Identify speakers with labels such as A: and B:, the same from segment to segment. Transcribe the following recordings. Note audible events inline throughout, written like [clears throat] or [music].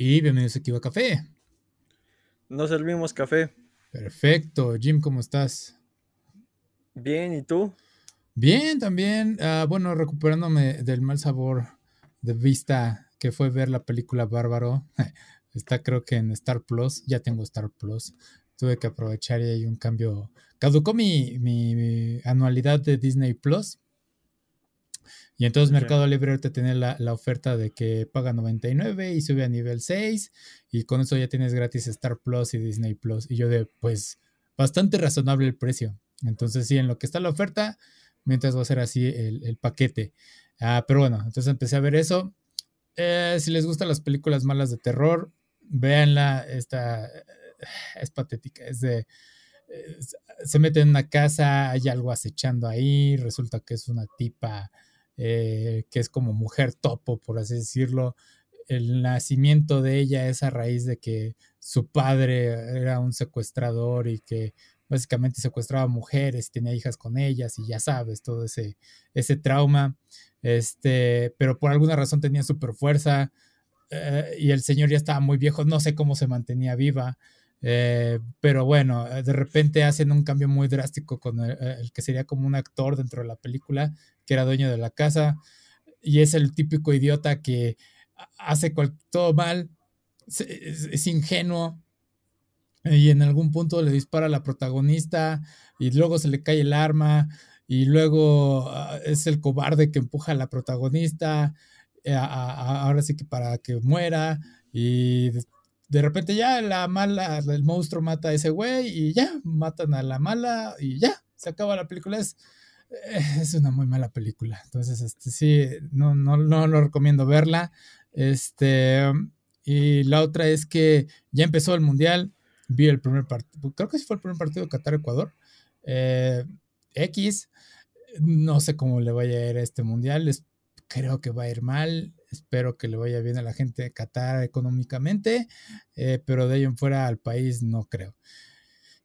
A: Y bienvenidos a Kiva Café.
B: Nos servimos café.
A: Perfecto. Jim, ¿cómo estás?
B: Bien, ¿y tú?
A: Bien, también. Ah, bueno, recuperándome del mal sabor de vista que fue ver la película Bárbaro. [laughs] Está creo que en Star Plus. Ya tengo Star Plus. Tuve que aprovechar y hay un cambio. Caducó mi, mi anualidad de Disney Plus y entonces Mercado Libre ahorita tiene la, oferta de que paga 99 y sube a nivel 6 y con eso ya tienes gratis Star Plus y Disney Plus. Y yo de, pues, bastante razonable el precio. Entonces sí, en lo que está la oferta, mientras va a ser así el, paquete. Ah, pero bueno, entonces empecé a ver eso. Eh, si les gustan las películas malas de terror, véanla. Esta eh, es patética. Es de se mete en una casa, hay algo acechando ahí, resulta que es una tipa eh, que es como mujer topo, por así decirlo. El nacimiento de ella es a raíz de que su padre era un secuestrador y que básicamente secuestraba mujeres, tenía hijas con ellas y ya sabes, todo ese, ese trauma. Este, pero por alguna razón tenía super fuerza eh, y el señor ya estaba muy viejo, no sé cómo se mantenía viva. Eh, pero bueno, de repente hacen un cambio muy drástico con el, que sería como un actor dentro de la película, que era dueño de la casa, y es el típico idiota que hace todo mal, es, ingenuo, y en algún punto le dispara a la protagonista, y luego se le cae el arma, y luego ah, es el cobarde que empuja a la protagonista, ahora sí que para que muera, y de repente ya la mala, el monstruo mata a ese güey y ya, matan a la mala y ya, se acaba la película. Es, eh, [laughs] es una muy mala película. Entonces, este, sí, no, no, no lo recomiendo verla. Este, y la otra es que ya empezó el mundial. Vi el primer partido, creo que sí fue el primer partido de Qatar-Ecuador. Eh, X, no sé cómo le vaya a ir a este mundial. creo que va a ir mal. Espero que le vaya bien a la gente de Qatar económicamente, eh, pero de ahí en fuera al país no creo.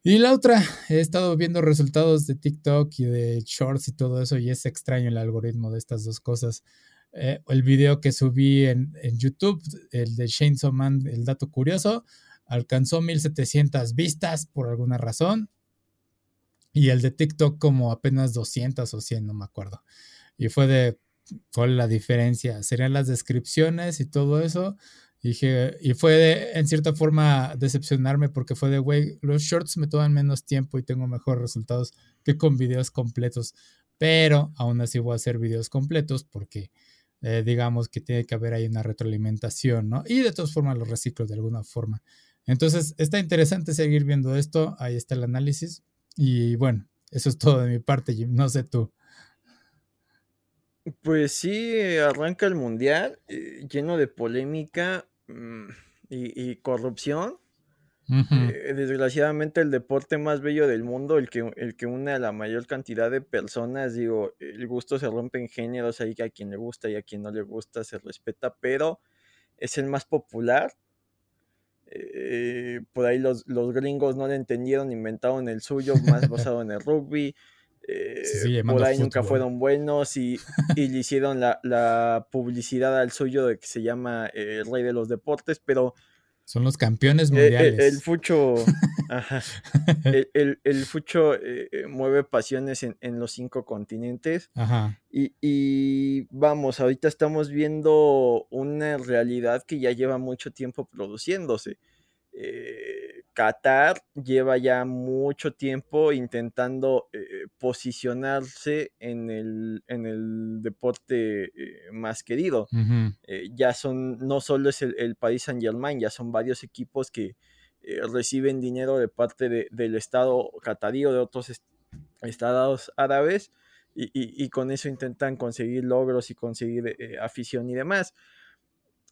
A: Y la otra, he estado viendo resultados de TikTok y de Shorts y todo eso y es extraño el algoritmo de estas dos cosas. Eh, el video que subí en, YouTube, el de Shane Man, el dato curioso, alcanzó 1700 vistas por alguna razón. Y el de TikTok como apenas 200 o 100, no me acuerdo. Y fue de, ¿Cuál la diferencia? Serían las descripciones y todo eso. Y, dije, y fue en cierta forma decepcionarme porque fue de, güey, los shorts me toman menos tiempo y tengo mejores resultados que con videos completos. Pero aún así voy a hacer videos completos porque eh, digamos que tiene que haber ahí una retroalimentación, ¿no? Y de todas formas los reciclo de alguna forma. Entonces está interesante seguir viendo esto. Ahí está el análisis. Y bueno, eso es todo de mi parte, Jim. No sé tú.
B: Pues sí, arranca el mundial eh, lleno de polémica mm, y, corrupción. Eh, desgraciadamente el deporte más bello del mundo, el que, el que une a la mayor cantidad de personas, digo, el gusto se rompe en géneros, hay a quien le gusta y a quien no le gusta se respeta, pero es el más popular. Eh, por ahí los, los gringos no le entendieron, inventaron el suyo, más [laughs] basado en el rugby. Eh, por ahí nunca fueron buenos y, [laughs] y le hicieron la, publicidad al suyo de que se llama eh, el rey de los deportes, pero...
A: Son los campeones eh, mundiales.
B: el, Fucho, [laughs] el, Fucho mueve pasiones en, los cinco continentes. Y, y, vamos, ahorita estamos viendo una realidad que ya lleva mucho tiempo produciéndose. Eh, Qatar lleva ya mucho tiempo intentando eh, posicionarse en el, en el deporte eh, más querido. ya son, no solo es el, país Saint Germain, ya son varios equipos que reciben dinero de parte del Estado catarí o de otros estados árabes y, y, con eso intentan conseguir logros y conseguir afición y demás.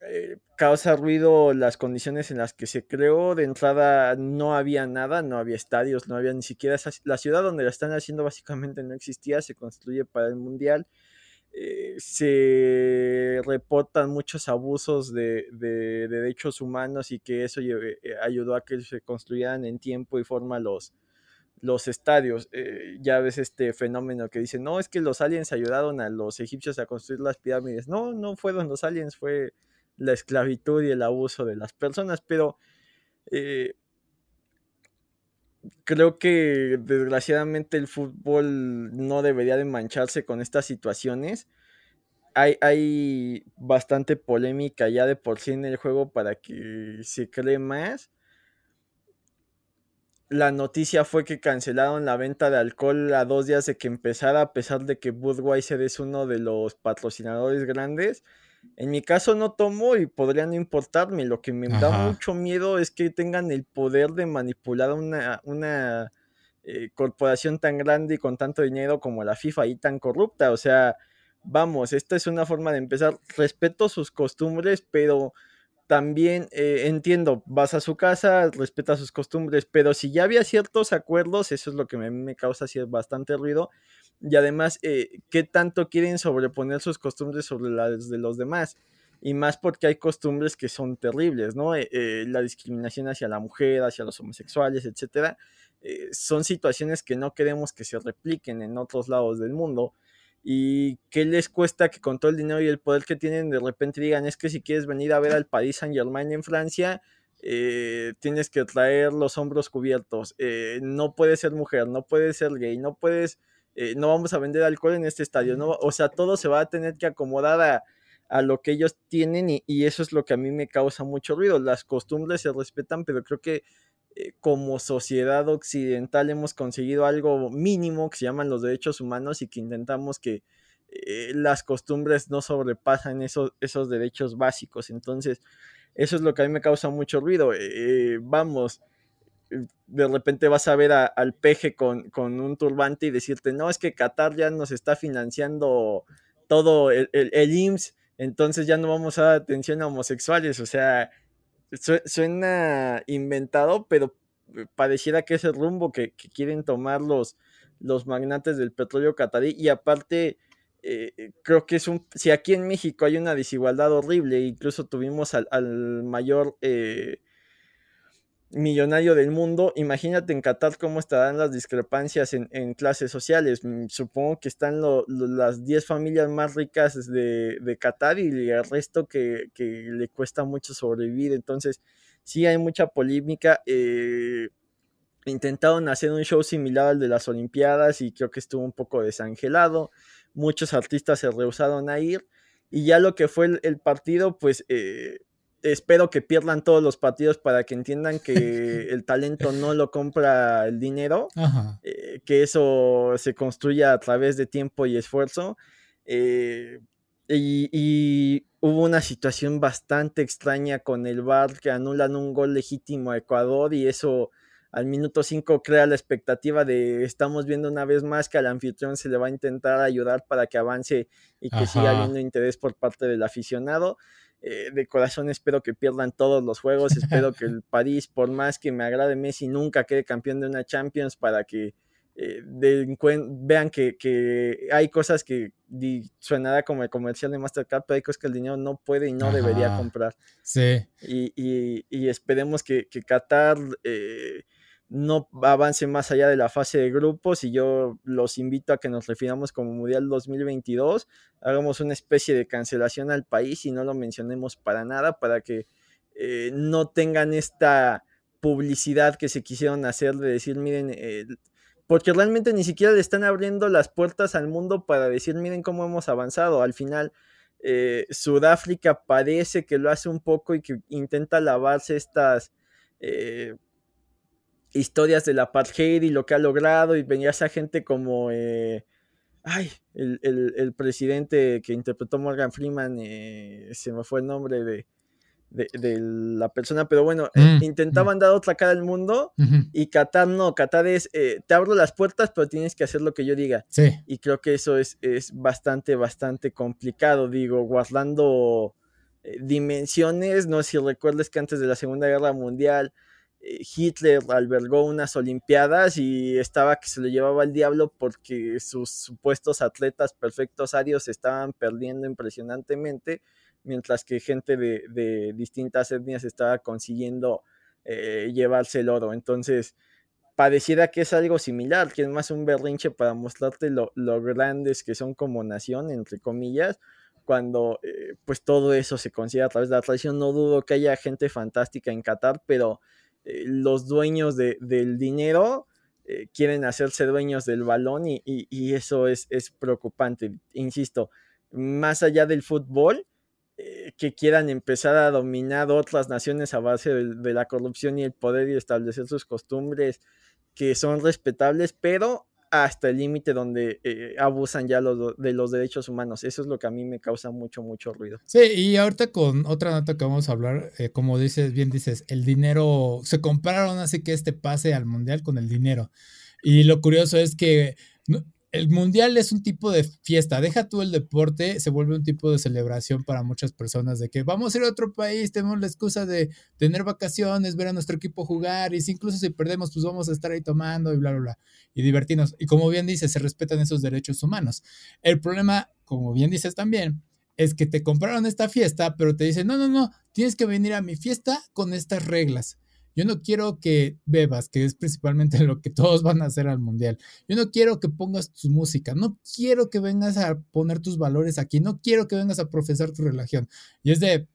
B: Eh, causa ruido las condiciones en las que se creó. De entrada no había nada, no había estadios, no había ni siquiera la ciudad donde la están haciendo básicamente no existía, se construye para el mundial. Eh, se reportan muchos abusos de, derechos humanos y que eso eh, ayudó a que se construyeran en tiempo y forma los, los estadios. ya ves este fenómeno que dicen, no, es que los aliens ayudaron a los egipcios a construir las pirámides. No, no fueron los aliens, fue la esclavitud y el abuso de las personas, pero eh, creo que desgraciadamente el fútbol no debería de mancharse con estas situaciones. Hay, hay, bastante polémica ya de por sí en el juego para que se cree más la noticia fue que cancelaron la venta de alcohol a dos días de que empezara, a pesar de que Budweiser es uno de los patrocinadores grandes. En mi caso no tomo y podría no importarme. Lo que me da mucho miedo es que tengan el poder de manipular una, una eh, corporación tan grande y con tanto dinero como la FIFA y tan corrupta. O sea, vamos, esta es una forma de empezar. Respeto sus costumbres, pero también eh, entiendo, vas a su casa, respeta sus costumbres, pero si ya había ciertos acuerdos, eso es lo que me, me causa bastante ruido. Y además, eh, ¿qué tanto quieren sobreponer sus costumbres sobre las de los demás? Y más porque hay costumbres que son terribles, ¿no? Eh, la discriminación hacia la mujer, hacia los homosexuales, etcétera. son situaciones que no queremos que se repliquen en otros lados del mundo y qué les cuesta que con todo el dinero y el poder que tienen de repente digan es que si quieres venir a ver al Paris Saint Germain en Francia eh, tienes que traer los hombros cubiertos eh, no puedes ser mujer no puedes ser gay no puedes eh, no vamos a vender alcohol en este estadio o sea todo se va a tener que acomodar a, lo que ellos tienen y, eso es lo que a mí me causa mucho ruido las costumbres se respetan pero creo que eh, como sociedad occidental hemos conseguido algo mínimo que se llaman los derechos humanos y que intentamos que eh, las costumbres no sobrepasan esos, esos derechos básicos. Entonces, eso es lo que a mí me causa mucho ruido. Vamos, de repente vas a ver al peje con, con, un turbante y decirte, no, es que Qatar ya nos está financiando todo el, el, el IMSS, entonces ya no vamos a dar atención a homosexuales. O sea, suena inventado, pero eh, pareciera que es el rumbo que, quieren tomar los, los magnates del petróleo catarí. Y aparte, eh, eh, creo que es un. Si aquí en México hay una desigualdad horrible, incluso tuvimos al, mayor millonario del mundo, imagínate en Qatar cómo estarán las discrepancias en, clases sociales. Mm, supongo que están las 10 familias más ricas de, de Qatar y el resto que, le cuesta mucho sobrevivir. Entonces, sí hay mucha polémica. Eh, intentaron hacer un show similar al de las Olimpiadas y creo que estuvo un poco desangelado. Muchos artistas se rehusaron a ir. Y ya lo que fue el, partido, pues eh, espero que pierdan todos los partidos para que entiendan que [laughs] el talento no lo compra el dinero, eh, que eso se construya a través de tiempo y esfuerzo. Eh, y, hubo una situación bastante extraña con el VAR que anulan un gol legítimo a Ecuador y eso al minuto 5 crea la expectativa de estamos viendo una vez más que al anfitrión se le va a intentar ayudar para que avance y que siga habiendo interés por parte del aficionado. Eh, de corazón espero que pierdan todos los juegos, espero [laughs] que el París, por más que me agrade Messi, nunca quede campeón de una Champions para que eh, vean que, hay cosas que suenará como el comercial de Mastercard, pero hay cosas que el dinero no puede y no debería comprar.
A: Sí.
B: Y, esperemos que, que Qatar eh, no avance más allá de la fase de grupos y yo los invito a que nos refinamos como Mundial 2022, hagamos una especie de cancelación al país y no lo mencionemos para nada para que eh, no tengan esta publicidad que se quisieron hacer de decir, miren, eh, porque realmente ni siquiera le están abriendo las puertas al mundo para decir, miren cómo hemos avanzado. Al final, eh, Sudáfrica parece que lo hace un poco y que intenta lavarse estas historias del apartheid y lo que ha logrado y venía esa gente como eh, ay, el, presidente que interpretó Morgan Freeman, eh, se me fue el nombre de, de, la persona, pero bueno, eh, mm, intentaban mm. dar otra cara al mundo y Qatar no, Qatar es, te abro las puertas, pero tienes que hacer lo que yo diga.
A: Sí.
B: Y creo que eso es, es bastante, bastante complicado, digo, guardando dimensiones, no sé si recuerdes que antes de la Segunda Guerra Mundial, eh, Hitler albergó unas Olimpiadas y estaba que se lo llevaba el diablo porque sus supuestos atletas perfectos arios estaban perdiendo impresionantemente, mientras que gente de, distintas etnias estaba consiguiendo eh, llevarse el oro. Entonces, pareciera que es algo similar, que es más un berrinche para mostrarte lo, lo grandes que son como nación, entre comillas, cuando eh, pues todo eso se considera a través de la tradición. No dudo que haya gente fantástica en Qatar, pero eh, los dueños del dinero eh, quieren hacerse dueños del balón y, eso es, es, preocupante. Insisto, más allá del fútbol, que quieran empezar a dominar otras naciones a base de la corrupción y el poder y establecer sus costumbres que son respetables, pero hasta el límite donde eh, abusan ya los, de los derechos humanos. Eso es lo que a mí me causa mucho, mucho ruido.
A: Sí, y ahorita con otra nota que vamos a hablar, eh, como dices, bien dices, el dinero, se compraron así que este pase al mundial con el dinero. Y lo curioso es que el mundial es un tipo de fiesta, deja tú el deporte, se vuelve un tipo de celebración para muchas personas de que vamos a ir a otro país, tenemos la excusa de tener vacaciones, ver a nuestro equipo jugar y si incluso si perdemos pues vamos a estar ahí tomando y bla, bla, bla, y divertirnos. Y como bien dices, se respetan esos derechos humanos. El problema, como bien dices también, es que te compraron esta fiesta, pero te dicen, no, no, no, tienes que venir a mi fiesta con estas reglas. Yo no quiero que bebas, que es principalmente [laughs] lo que todos van a hacer al mundial. Yo no quiero que pongas tu música, no quiero que vengas a poner tus valores aquí, no quiero que vengas a profesar tu religión. Y es de,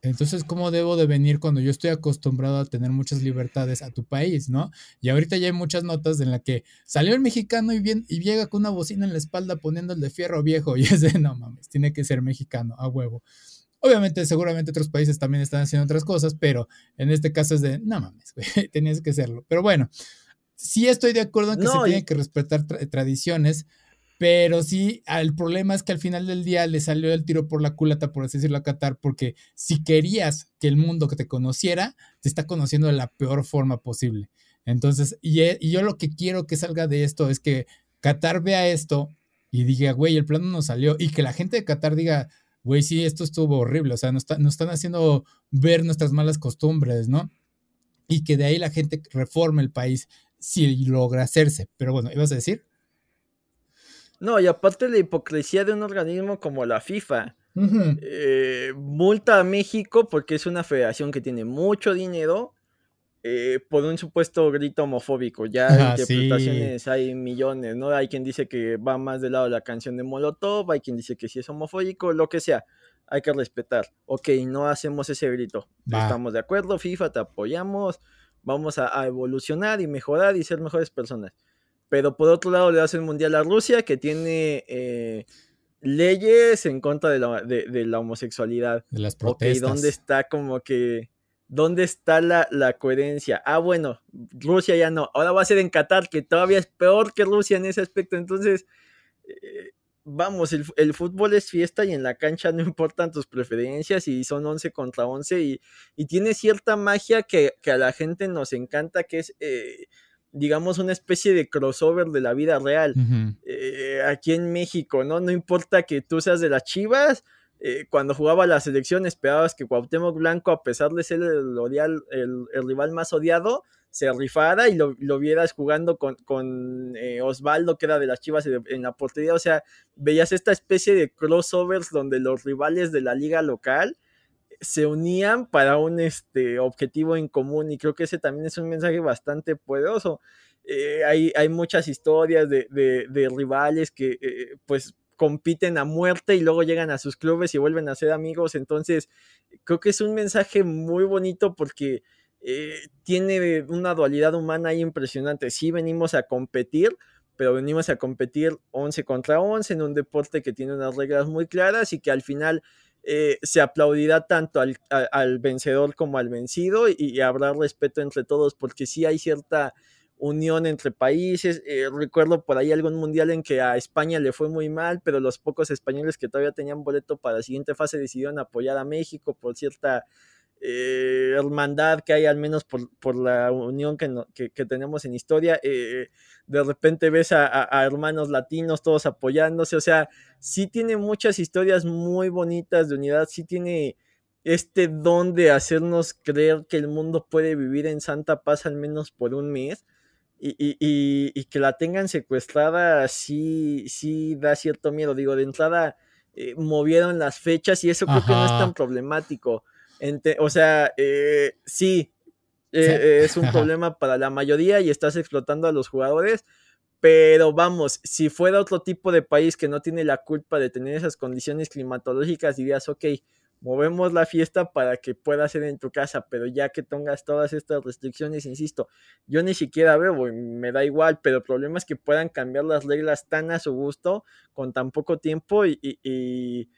A: entonces, ¿cómo debo de venir cuando yo estoy acostumbrado a tener muchas libertades a tu país, no? Y ahorita ya hay muchas notas en la que salió el mexicano y, bien, y llega con una bocina en la espalda poniendo el de fierro viejo [laughs] y es de, no mames, tiene que ser mexicano, a huevo. Obviamente, seguramente otros países también están haciendo otras cosas, pero en este caso es de, no mames, güey, [laughs] tenías que hacerlo. Pero bueno, sí estoy de acuerdo en que se tienen que respetar tradiciones, pero sí, el problema es que al final del día le salió el tiro por la culata, por así decirlo, a Qatar, porque si querías que el mundo que te conociera, te está conociendo de la peor forma posible. Entonces, y, eh, y yo lo que quiero que salga de esto es que Qatar vea esto y diga, güey, el plano no salió, y que la gente de Qatar diga, güey, sí, esto estuvo horrible, o sea, nos, están haciendo ver nuestras malas costumbres, ¿no? Y que de ahí la gente reforme el país si logra hacerse. Pero bueno, ¿ibas a decir?
B: No, y aparte la hipocresía de un organismo como la FIFA. Eh, multa a México porque es una federación que tiene mucho dinero eh, por un supuesto grito homofóbico. Ya [laughs] interpretaciones hay millones, ¿no? Hay quien dice que va más del lado de la canción de Molotov, hay quien dice que sí es homofóbico, lo que sea. Hay que respetar. Ok, no hacemos ese grito. Estamos de acuerdo, FIFA, te apoyamos, vamos a, evolucionar y mejorar y ser mejores personas. Pero por otro lado le das el mundial a Rusia, que tiene eh, leyes en contra de la, de, la homosexualidad.
A: De las protestas.
B: Ok, ¿dónde está como que ¿Dónde está la, coherencia? Ah, bueno, Rusia ya no. Ahora va a ser en Qatar, que todavía es peor que Rusia en ese aspecto. Entonces, eh, vamos, el, fútbol es fiesta y en la cancha no [laughs] importan tus preferencias y son 11 contra 11 y, tiene cierta magia que, a la gente nos encanta, que es, eh, digamos, una especie de crossover de la vida real. Eh, aquí en México, ¿no? No importa que tú seas de las Chivas eh, cuando jugaba la selección esperabas que Cuauhtémoc Blanco, a pesar de ser el, el, rival más odiado, se rifara y lo, vieras jugando con, eh, Osvaldo, que era de las Chivas en la portería. O sea, veías esta especie de crossovers donde los rivales de la liga local se unían para un este, objetivo en común y creo que ese también es un mensaje bastante poderoso. Eh, hay, hay, muchas historias de, de, rivales que pues compiten a muerte y luego llegan a sus clubes y vuelven a ser amigos. Entonces, creo que es un mensaje muy bonito porque eh, tiene una dualidad humana ahí impresionante. Sí venimos a competir, pero venimos a competir 11 contra 11 en un deporte que tiene unas reglas muy claras y que al final eh, se aplaudirá tanto al, vencedor como al vencido y, y, habrá respeto entre todos porque sí hay cierta unión entre países. Eh, recuerdo por ahí algún mundial en que a España le fue muy mal, pero los pocos españoles que todavía tenían boleto para la siguiente fase decidieron apoyar a México por cierta eh, hermandad que hay, al menos por, la unión que, tenemos en historia. Eh, de repente ves a, hermanos latinos todos apoyándose, o sea, sí tiene muchas historias muy bonitas de unidad, sí tiene este don de hacernos creer que el mundo puede vivir en santa paz al menos por un mes y, que la tengan secuestrada sí, sí da cierto miedo. Digo, de entrada eh, movieron las fechas y eso creo que no es tan problemático. o sea, eh, sí, eh, es un problema para la mayoría y estás explotando a los jugadores, Pero vamos, si fuera otro tipo de país que no tiene la culpa de tener esas condiciones climatológicas, dirías, ok, movemos la fiesta para que pueda ser en tu casa, pero ya que tengas todas estas restricciones, insisto, yo ni siquiera veo, me da igual, pero el problema es que puedan cambiar las reglas tan a su gusto con tan poco tiempo y, y,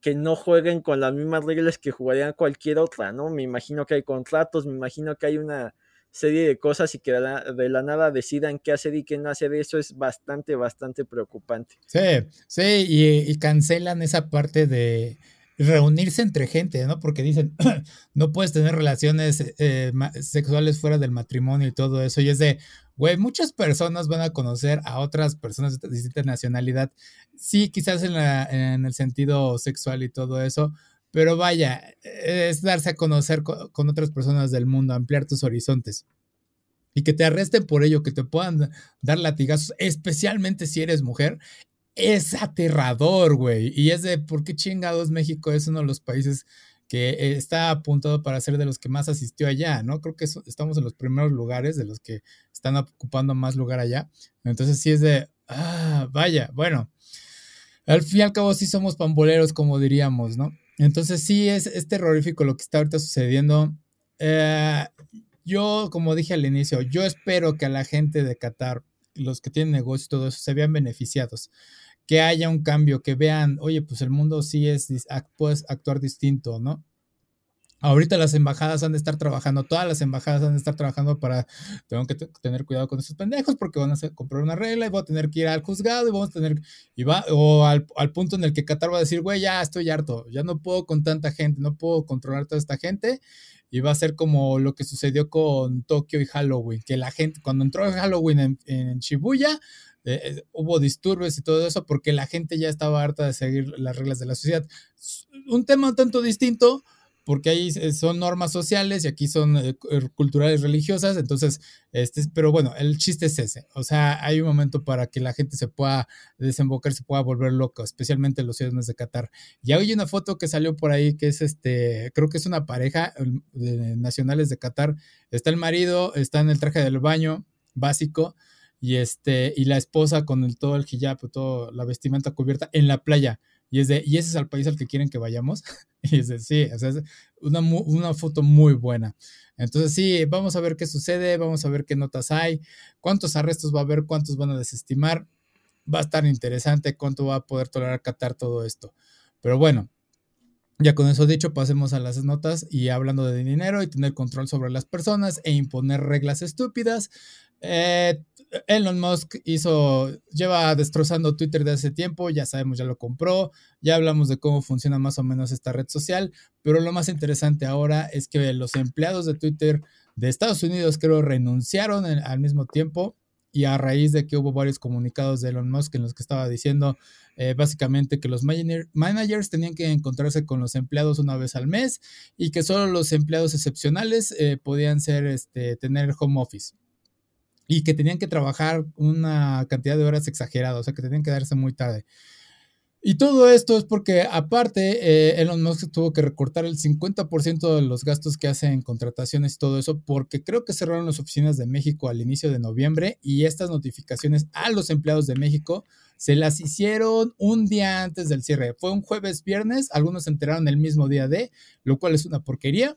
B: que no jueguen con las mismas reglas que jugarían cualquier otra, ¿no? Me imagino que hay contratos, me imagino que hay una serie de cosas y que de la, nada decidan qué hacer y qué no hacer, eso es bastante, bastante preocupante.
A: Sí, sí, y cancelan esa parte de reunirse entre gente, ¿no? Porque dicen, [clears throat] no puedes tener relaciones eh, sexuales fuera del matrimonio y todo eso. Y es de, güey, muchas personas van a conocer a otras personas de distinta nacionalidad. Sí, quizás en el sentido sexual y todo eso, pero vaya, es darse a conocer con otras personas del mundo, ampliar tus horizontes y que te arresten por ello, que te puedan dar latigazos, especialmente si eres mujer, es aterrador, güey. Y es de, ¿por qué chingados México es uno de los países que eh, está apuntado para ser de los que más asistió allá, ¿no? Creo que estamos en los primeros lugares de los que están ocupando más lugar allá. Entonces sí es de, ah, vaya, bueno. Al fin y al cabo sí somos pamboleros, como diríamos, ¿no? Entonces sí es, terrorífico lo que está ahorita sucediendo. Eh, yo, como dije al inicio, yo espero que a la gente de Qatar, los que tienen negocios y todo eso, se vean beneficiados que haya un cambio, que vean, oye, pues el mundo sí es, puedes actuar distinto, ¿no? Ahorita las embajadas han de estar trabajando, todas las embajadas han de estar trabajando para, tengo que tener cuidado con esos pendejos porque van a comprar una regla y voy a tener que ir al juzgado y vamos a tener, y va, o al, al punto en el que Qatar va a decir, güey, ya estoy harto, ya no puedo con tanta gente, no puedo controlar toda esta gente y va a ser como lo que sucedió con Tokio y Halloween, que la gente, cuando entró Halloween en, en Shibuya, eh, eh, hubo disturbios y todo eso porque la gente ya estaba harta de seguir las reglas de la sociedad. Un tema un tanto distinto porque ahí son normas sociales y aquí son eh, culturales religiosas, entonces, este, pero bueno, el chiste es ese, o sea, hay un momento para que la gente se pueda desembocar, se pueda volver loco, especialmente los ciudadanos de Qatar. Y hay una foto que salió por ahí que es este, creo que es una pareja de nacionales de Qatar, está el marido, está en el traje del baño básico, y este y la esposa con el, todo el hijab, toda la vestimenta cubierta en la playa. Y es de, ¿y ese es el país al que quieren que vayamos? [laughs] y es de, sí, o es una, una foto muy buena. Entonces, sí, vamos a ver qué sucede, vamos a ver qué notas hay, cuántos arrestos va a haber, cuántos van a desestimar. Va a estar interesante cuánto va a poder tolerar Qatar todo esto. Pero bueno, ya con eso dicho, pasemos a las notas y hablando de dinero y tener control sobre las personas e imponer reglas estúpidas. Eh, Elon Musk hizo, lleva destrozando Twitter de hace tiempo, ya sabemos, ya lo compró, ya hablamos de cómo funciona más o menos esta red social, pero lo más interesante ahora es que los empleados de Twitter de Estados Unidos creo renunciaron al mismo tiempo y a raíz de que hubo varios comunicados de Elon Musk en los que estaba diciendo eh, básicamente que los managers tenían que encontrarse con los empleados una vez al mes y que solo los empleados excepcionales eh, podían ser, este, tener home office y que tenían que trabajar una cantidad de horas exagerada, o sea, que tenían que darse muy tarde. Y todo esto es porque aparte eh, Elon Musk tuvo que recortar el 50% de los gastos que hace en contrataciones y todo eso porque creo que cerraron las oficinas de México al inicio de noviembre y estas notificaciones a los empleados de México se las hicieron un día antes del cierre. Fue un jueves, viernes, algunos se enteraron el mismo día de, lo cual es una porquería.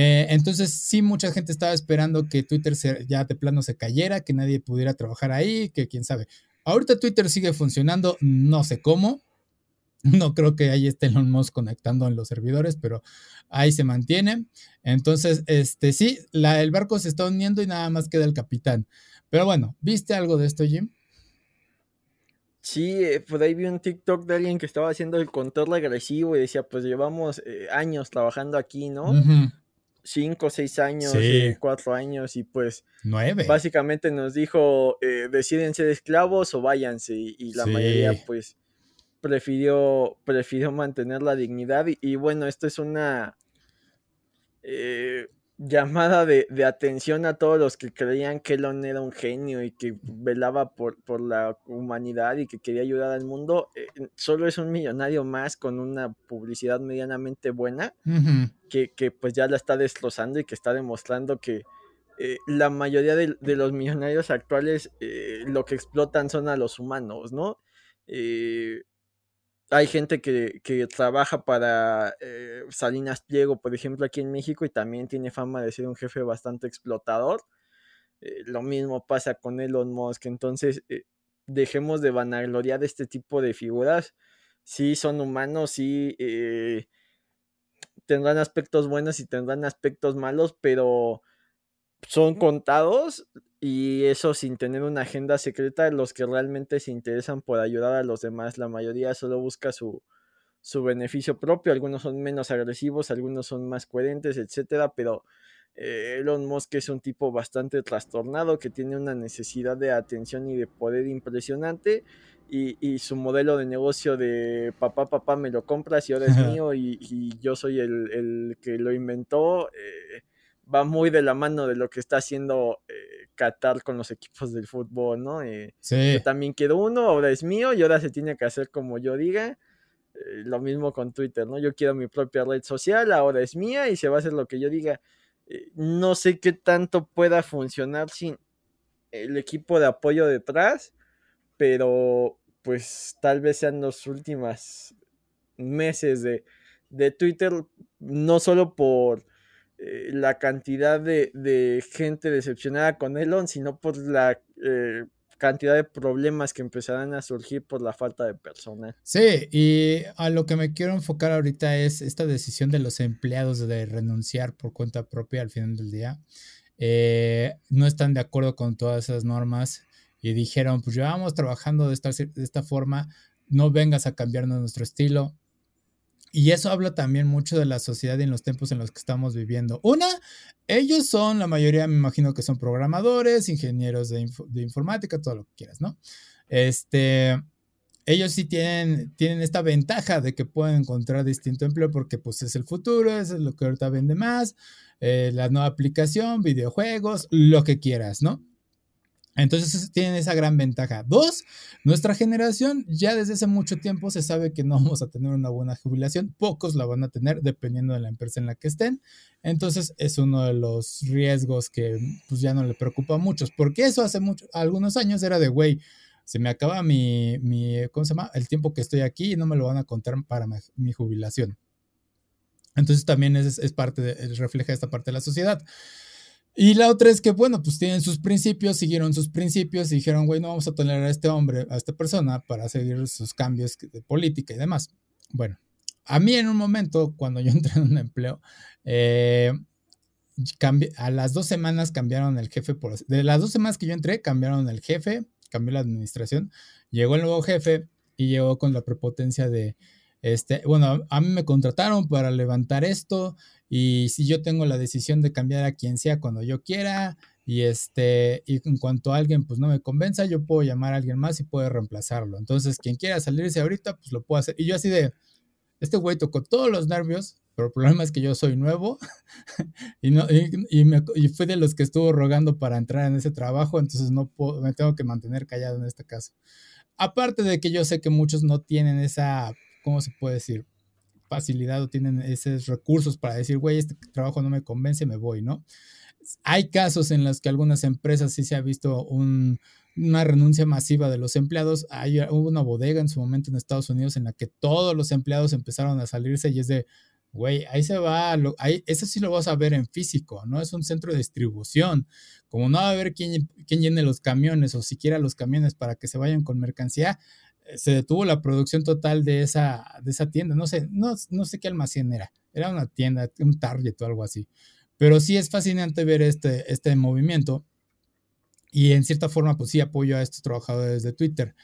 A: Eh, entonces, sí, mucha gente estaba esperando que Twitter ya de plano se cayera, que nadie pudiera trabajar ahí, que quién sabe. Ahorita Twitter sigue funcionando, no sé cómo. No creo que ahí esté Elon Musk conectando en los servidores, pero ahí se mantiene. Entonces, este sí, la, el barco se está uniendo y nada más queda el capitán. Pero bueno, ¿viste algo de esto, Jim?
B: Sí, eh, por ahí vi un TikTok de alguien que estaba haciendo el control regresivo y decía, pues llevamos eh, años trabajando aquí, ¿no? Cinco, seis años, eh, cuatro años y pues
A: nueve.
B: Básicamente nos dijo, eh, deciden ser esclavos o váyanse y, la mayoría pues prefirió, prefirió mantener la dignidad y, bueno, esto es una... Eh, llamada de, atención a todos los que creían que Elon era un genio y que velaba por, por la humanidad y que quería ayudar al mundo, eh, solo es un millonario más con una publicidad medianamente buena que, pues ya la está destrozando y que está demostrando que eh, la mayoría de, los millonarios actuales eh, lo que explotan son a los humanos, ¿no? Eh, hay gente que, trabaja para Salinas Pliego, por ejemplo, aquí en México, y también tiene fama de ser un jefe bastante explotador. lo mismo pasa con Elon Musk, entonces dejemos de vanagloriar este tipo de figuras. Sí, son humanos, sí tendrán aspectos buenos y tendrán aspectos malos, pero son contados y eso sin tener una agenda secreta, los que realmente se interesan por ayudar a los demás, la mayoría solo busca su, su beneficio propio, algunos son menos agresivos, algunos son más coherentes, etcétera, pero eh, Elon Musk es un tipo bastante trastornado que tiene una necesidad de atención y de poder impresionante y, su modelo de negocio de papá, papá me lo compras y ahora es [laughs] mío y, yo soy el, que lo inventó. Eh, va muy de la mano de lo que está haciendo eh, Qatar con los equipos del fútbol, ¿no? Eh, yo también quiero uno, ahora es mío y ahora se tiene que hacer como yo diga. Eh, lo mismo con Twitter, ¿no? Yo quiero mi propia red social, ahora es mía y se va a hacer lo que yo diga. no sé qué tanto pueda funcionar sin el equipo de apoyo detrás, pero pues tal vez sean los últimos meses de, de Twitter, no solo por eh, la cantidad de, gente decepcionada con Elon, sino por la eh, cantidad de problemas que empezarán a surgir por la falta de personal.
A: Sí, y a lo que me quiero enfocar ahorita es esta decisión de los empleados de renunciar por cuenta propia al final del día. Eh, no están de acuerdo con todas esas normas y dijeron, pues llevamos trabajando de esta, de esta forma, no vengas a cambiarnos nuestro estilo, y eso habla también mucho de la sociedad y en los tiempos en los que estamos viviendo. Una, ellos son, la mayoría me imagino que son programadores, ingenieros de, informática, todo lo que quieras, ¿no? Este, ellos sí tienen, tienen esta ventaja de que pueden encontrar distinto empleo porque pues es el futuro, es lo que ahorita vende más, eh, la nueva aplicación, videojuegos, lo que quieras, ¿no? Entonces tienen esa gran ventaja. Dos, nuestra generación ya desde hace mucho tiempo se sabe que no [laughs] vamos a tener una buena jubilación. Pocos la van a tener dependiendo de la empresa en la que estén. Entonces es uno de los riesgos que pues ya no le preocupa a muchos. Porque eso hace mucho, algunos años era de, güey, se me acaba mi, mi, ¿cómo se llama? El tiempo que estoy aquí y no me lo van a contar para mi, jubilación. Entonces también es, es parte de, refleja esta parte de la sociedad. Y la otra es que, bueno, pues tienen sus principios, siguieron sus principios y dijeron, güey, no vamos a tolerar a este hombre, a esta persona, para seguir sus cambios de política y demás. Bueno, a mí en un momento, cuando yo [laughs] entré en un empleo, eh, a las dos semanas cambiaron el jefe, por, de las dos semanas que yo entré, cambiaron el jefe, cambió la administración, llegó el nuevo jefe y llegó con la prepotencia de, este, bueno, a mí me contrataron para levantar esto y si yo tengo la decisión de cambiar a quien sea cuando yo quiera y este y en cuanto alguien pues no me convenza, yo puedo llamar a alguien más y puedo reemplazarlo. Entonces, quien quiera salirse ahorita, pues lo puedo hacer. Y yo así de este güey tocó todos los nervios, pero el problema es que yo soy nuevo [laughs] y, no, y, me, y, fui de los que estuvo rogando para entrar en ese trabajo, entonces no puedo, me tengo que mantener callado en este caso. Aparte de que yo sé que muchos no tienen esa ¿cómo se puede decir? Facilidad o tienen esos recursos para decir, güey, este trabajo no me convence, me voy, ¿no? Hay casos en los que algunas empresas sí se ha visto una renuncia masiva de los empleados. Hay, hubo una bodega en su momento en Estados Unidos en la que todos los empleados empezaron a salirse y es de, güey, ahí se va, ahí, eso sí lo vas a ver en físico, ¿no? Es un centro de distribución. Como no va a haber quién, quién llene los camiones o siquiera los camiones para que se vayan con mercancía, se detuvo la producción total de esa, de esa tienda. No sé, no, no sé qué almacén era. Era una tienda, un Target o algo así. Pero sí es fascinante ver este, este movimiento. Y en cierta forma, pues sí apoyo a estos trabajadores de Twitter.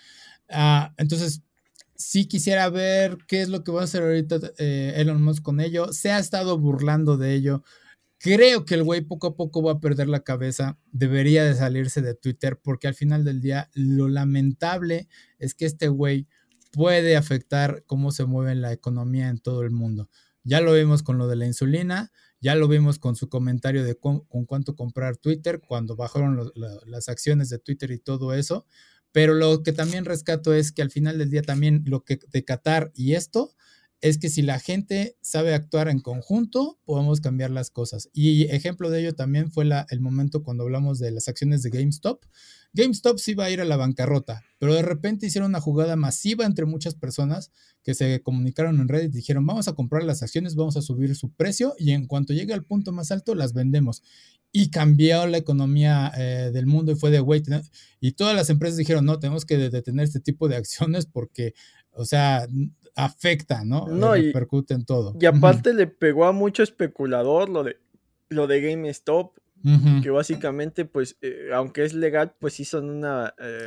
A: Ah, entonces, sí quisiera ver qué es lo que va a hacer ahorita eh, Elon Musk con ello. Se ha estado burlando de ello. Creo que el güey poco a poco va a perder la cabeza. Debería de salirse de Twitter porque al final del día lo lamentable es que este güey puede afectar cómo se mueve la economía en todo el mundo. Ya lo vimos con lo de la insulina, ya lo vimos con su comentario de con, cuánto comprar Twitter, cuando bajaron las acciones de Twitter y todo eso. Pero lo que también rescato es que al final del día también lo que de Qatar y esto es que si la gente sabe actuar en conjunto, podemos cambiar las cosas. Y ejemplo de ello también fue el momento cuando hablamos de las acciones de GameStop. GameStop sí iba a ir a la bancarrota, pero de repente hicieron una jugada masiva entre muchas personas que se comunicaron en Reddit y dijeron, vamos a comprar las acciones, vamos a subir su precio y en cuanto llegue al punto más alto las vendemos. Y cambió la economía eh, del mundo y fue de, wait, y todas las empresas dijeron, no, tenemos que detener este tipo de acciones porque, o sea, afecta, ¿no?
B: No,
A: y repercute en todo.
B: Y aparte le pegó a mucho especulador lo de, lo de GameStop que básicamente, pues, eh, aunque es legal, pues sí son una eh,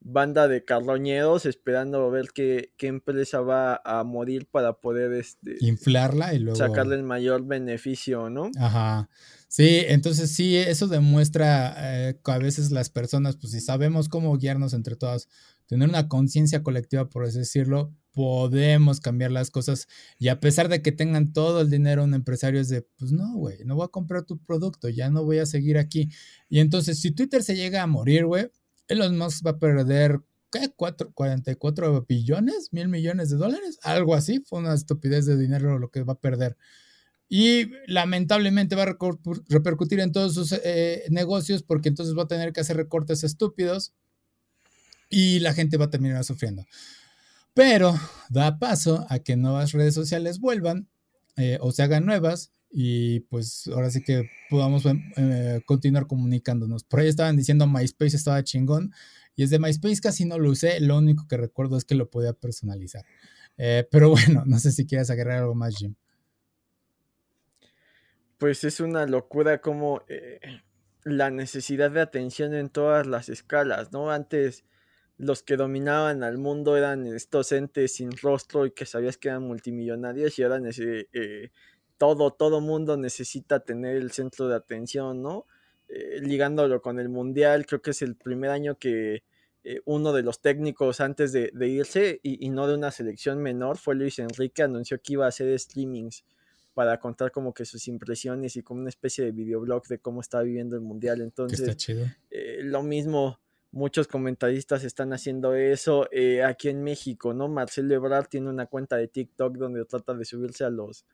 B: banda de carroñeros esperando ver qué, qué, empresa va a morir para poder este,
A: inflarla y luego
B: sacarle el mayor beneficio, ¿no?
A: Ajá. Sí, entonces sí, eso demuestra eh, que a veces las personas, pues si sabemos cómo guiarnos entre todas, tener una conciencia colectiva, por así decirlo, podemos cambiar las cosas. Y a pesar de que tengan todo el dinero, un empresario es de, pues no, güey, no voy a comprar tu producto, ya no voy a seguir aquí. Y entonces, si Twitter se llega a morir, güey, Elon Musk va a perder, ¿qué? ¿44 billones? ¿Mil millones de dólares? Algo así. Fue una estupidez de dinero lo que va a perder. Y lamentablemente va a repercutir en todos sus eh, negocios porque entonces va a tener que hacer recortes estúpidos y la gente va a terminar sufriendo pero da paso a que nuevas redes sociales vuelvan eh, o se hagan nuevas y pues ahora sí que podamos eh, continuar comunicándonos. Por ahí estaban diciendo MySpace estaba chingón y es de MySpace casi no lo usé, lo único que recuerdo es que lo podía personalizar. Eh, pero [laughs] bueno, no sé si quieres agregar algo más, Jim.
B: Pues es una locura como la necesidad de atención en todas las escalas, ¿no? Antes los que dominaban al mundo eran estos entes sin rostro y que sabías que eran multimillonarios y ahora eh, todo, todo mundo necesita tener el centro de atención, ¿no? Eh, ligándolo con el mundial, creo que es el primer año que eh, uno de los técnicos antes de, irse y, no de una selección menor fue Luis Enrique, anunció que iba a hacer streamings para contar como que sus impresiones y como una especie de videoblog de cómo está viviendo el mundial. Entonces,
A: está chido.
B: lo mismo muchos comentaristas están haciendo eso eh, aquí en México, ¿no? Marcelo Ebrard tiene una cuenta de TikTok donde trata de subirse a los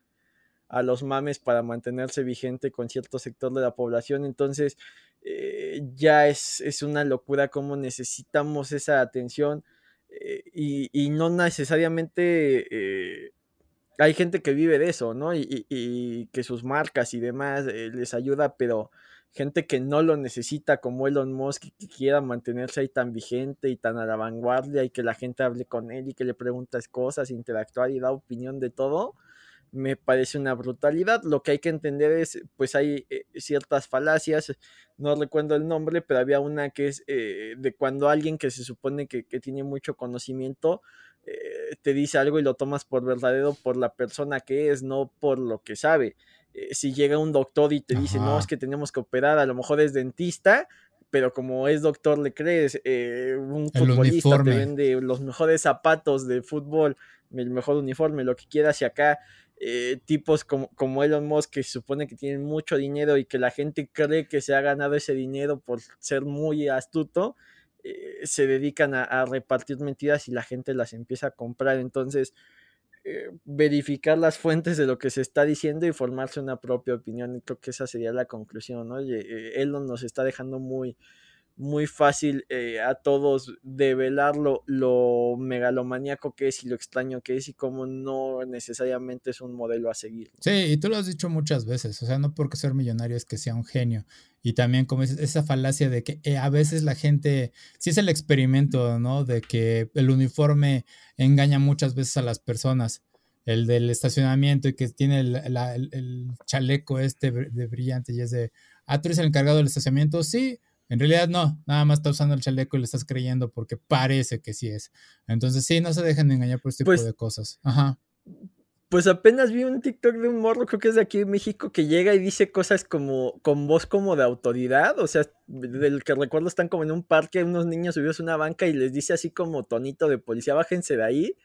B: a los mames para mantenerse vigente con cierto sector de la población. Entonces, eh, ya es, es, una locura cómo necesitamos esa atención eh, y, no necesariamente hay gente que vive de eso, ¿no? Y, y que sus marcas y demás les ayuda, pero gente que no lo necesita como Elon Musk que quiera mantenerse ahí tan vigente y tan a la vanguardia y que la gente hable con él y que le preguntas cosas, interactuar y da opinión de todo, me parece una brutalidad. Lo que hay que entender es, pues hay eh, ciertas falacias, no recuerdo el nombre, pero había una que es eh, de cuando alguien que se supone que, tiene mucho conocimiento eh, te dice algo y lo tomas por verdadero por la persona que es, no por lo que sabe. Eh, si llega un doctor y te dice, no, es que tenemos que operar, a lo mejor es dentista, pero como es doctor le crees, eh, un futbolista te vende los mejores zapatos de fútbol, el mejor uniforme, lo que quieras, y acá eh, tipos como, como Elon Musk que se supone que tienen mucho dinero y que la gente cree que se ha ganado ese dinero por ser muy astuto, se dedican a, repartir mentiras y la gente las empieza a comprar. Entonces, eh, verificar las fuentes de lo que se está diciendo y formarse una propia opinión. Creo que esa sería la conclusión, ¿no? Eh, Elon nos está dejando muy, muy fácil eh, a todos develar lo, lo megalomaníaco que es y lo extraño que es y cómo no necesariamente es un modelo a seguir.
A: Sí, y tú lo has dicho muchas veces, o sea, no porque ser millonario es que sea un genio. Y también como es esa falacia de que a veces la gente, si es el experimento, ¿no? De que el uniforme engaña muchas veces a las personas. El del estacionamiento y que tiene el, el chaleco este de brillante y es de, ah, tú eres el encargado del estacionamiento, sí, en realidad no, nada más está usando el chaleco y le estás creyendo porque parece que sí es. Entonces sí, no se dejen engañar por este tipo pues de cosas. Ajá.
B: Pues apenas vi un TikTok de un morro, creo que es de aquí en México, que llega y dice cosas como con voz como de autoridad. O sea, del que recuerdo están como en un parque, unos niños subidos a una banca y les dice así como tonito de policía, bájense de ahí.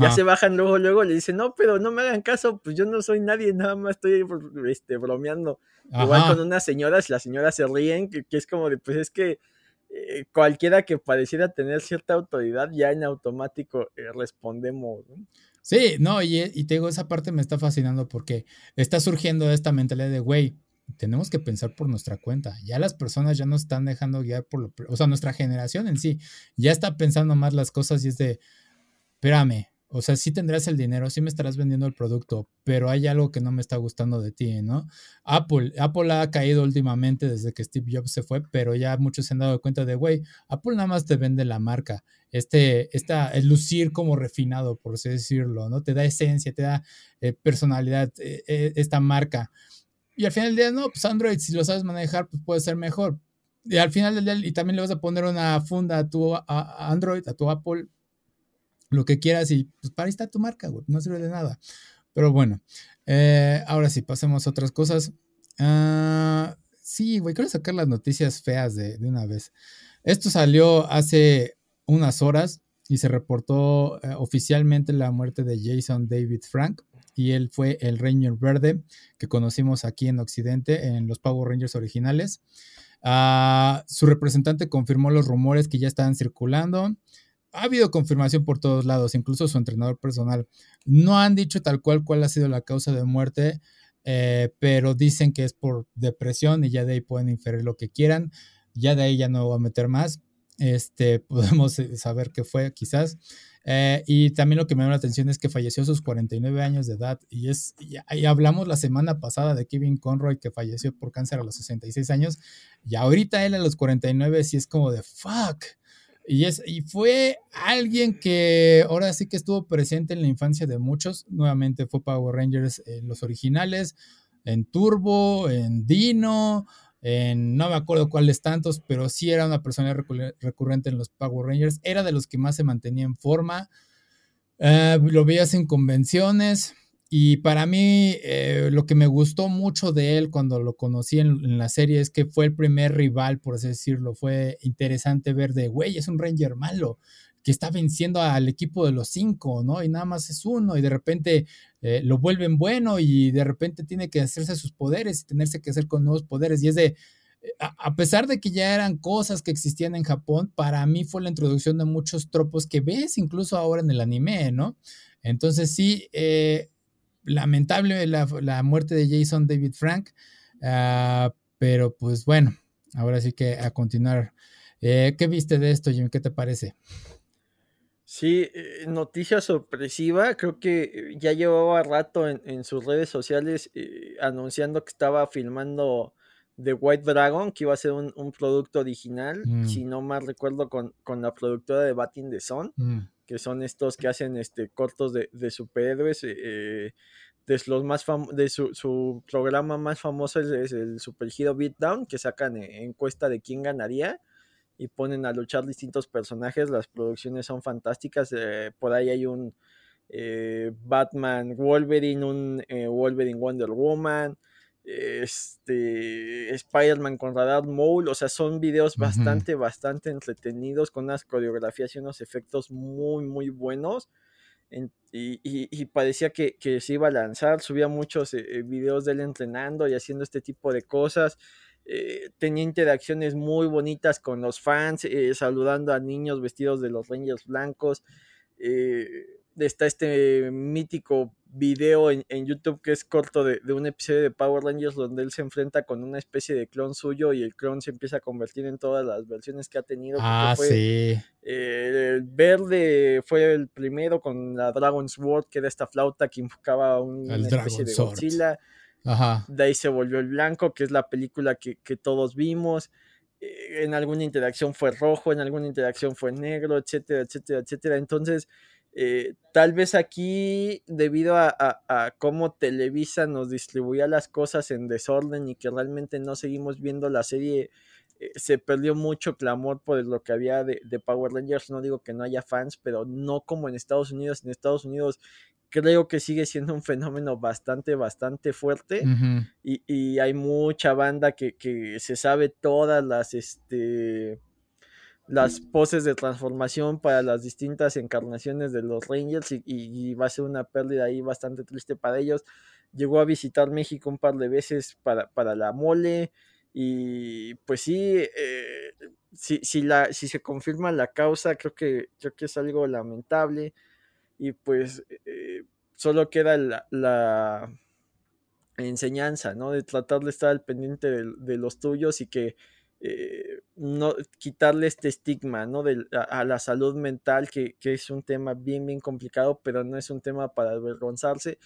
B: Ya se bajan luego, luego le dicen, no, pero no me hagan caso, pues yo no soy nadie, nada más estoy este, bromeando. Igual con unas señoras, las señoras se ríen, que, es como de, pues es que eh, cualquiera que pareciera tener cierta autoridad, ya en automático eh, respondemos.
A: Sí, no, y, y te digo, esa parte me está fascinando porque está surgiendo esta mentalidad de, güey, tenemos que pensar por nuestra cuenta. Ya las personas ya no están dejando guiar por lo, o sea, nuestra generación en sí ya está pensando más las cosas y es de, espérame, o sea, sí tendrás el dinero, sí me estarás vendiendo el producto, pero hay algo que no me está gustando de ti, ¿no? Apple, Apple ha caído últimamente desde que Steve Jobs se fue, pero ya muchos se han dado cuenta de, güey, Apple nada más te vende la marca, este, esta, el lucir como refinado, por así decirlo, ¿no? Te da esencia, te da eh, personalidad, eh, eh, esta marca. Y al final del día, no, pues Android, si lo sabes manejar, pues puede ser mejor. Y al final del día, y también le vas a poner una funda a tu Android, a tu Apple, lo que quieras, y pues para ahí está tu marca, no sirve de nada. Pero bueno, eh, ahora sí, pasemos a otras cosas. Ah, sí, güey, quiero sacar las noticias feas de, de, una vez. Esto salió hace unas horas y se reportó eh, oficialmente la muerte de Jason David Frank y él fue el Ranger Verde que conocimos aquí en Occidente en los Power Rangers originales. Uh, su representante confirmó los rumores que ya estaban circulando. Ha habido confirmación por todos lados, incluso su entrenador personal. No han dicho tal cual cuál ha sido la causa de muerte, eh, pero dicen que es por depresión y ya de ahí pueden inferir lo que quieran. Ya de ahí ya no voy a meter más. Este, [laughs] podemos eh, saber qué fue quizás. Eh, y también lo que me llama la atención es que falleció a sus 49 años de edad. Y, es, y, hablamos la semana pasada de Kevin Conroy que falleció por cáncer a los 66 años. Y ahorita él a los 49 sí es como de fuck. Y, es, y fue alguien que ahora sí que estuvo presente en la infancia de muchos. Nuevamente fue Power Rangers en los originales, en Turbo, en Dino, no me acuerdo cuáles tantos, pero sí era una persona recurrente en los Power Rangers, era de los que más se mantenía en forma, eh, lo veías en convenciones y para mí eh, lo que me gustó mucho de él cuando lo conocí en, la serie es que fue el primer rival, por así decirlo, fue interesante ver de, güey, es un Ranger malo, que está venciendo al equipo de los cinco, ¿no? Y nada más es uno y de repente eh, lo vuelven bueno y de repente tiene que hacerse sus poderes y tenerse que hacer con nuevos poderes. Y es de, eh, a, pesar de que ya eran cosas que existían en Japón, para mí fue la introducción de muchos tropos que ves incluso ahora en el anime, ¿no? Entonces sí, eh, lamentable la, muerte de Jason David Frank, ah, pero pues bueno, ahora sí que a continuar. ¿Qué viste de esto, Jim? ¿Qué te parece?
B: Sí, eh, noticia sorpresiva. Creo que eh, ya llevaba rato en, sus redes sociales eh, anunciando que estaba filmando The White Dragon, que iba a ser un, producto original, si mm. no mal recuerdo, con, la productora de Batting the Sun, mm. Que son estos que hacen este cortos de, superhéroes. de los más de su, programa más famoso es, el Super Hero Beatdown, que sacan encuesta de quién ganaría y ponen a luchar distintos personajes. Las producciones son fantásticas. Eh, por ahí hay un eh, Batman Wolverine, un eh, Wolverine Wonder Woman, este Spider-Man con Radar Mole. O sea, son videos bastante, bastante entretenidos con unas coreografías y unos efectos muy, muy buenos. y, parecía que, se iba a lanzar, subía muchos videos de él entrenando y haciendo este tipo de cosas. Eh, tenía interacciones muy bonitas con los fans, eh, saludando a niños vestidos de los Rangers blancos. Eh, está este mítico video en, YouTube que es corto de, un episodio de Power Rangers donde él se enfrenta con una especie de clon suyo y el clon se empieza a convertir en todas las versiones que ha tenido.
A: Ah, sí.
B: el verde fue el primero con la Dragon Sword, que era esta flauta que invocaba una especie de Godzilla. De ahí se volvió el blanco, que es la película que, todos vimos. Eh, en alguna interacción fue rojo, en alguna interacción fue negro, etcétera, etcétera, etcétera. Entonces, eh, tal vez aquí, debido a, cómo Televisa nos distribuía las cosas en desorden y que realmente no seguimos viendo la serie, eh, se perdió mucho clamor por lo que había de, de, Power Rangers. No digo que no haya fans, pero no como en Estados Unidos. En Estados Unidos creo que sigue siendo un fenómeno bastante, bastante fuerte. y, hay mucha banda que, se sabe todas las, este, las poses de transformación para las distintas encarnaciones de los Rangers y, va a ser una pérdida ahí bastante triste para ellos. Llegó a visitar México un par de veces para, para la mole y pues sí, eh, si, la, si se confirma la causa, creo que, creo que es algo lamentable. y pues eh, solo queda la, enseñanza, ¿no? De tratar de estar al pendiente de, los tuyos y que eh, no quitarle este estigma, ¿no? De, a, la salud mental, que, es un tema bien, bien complicado, pero no es un tema para avergonzarse.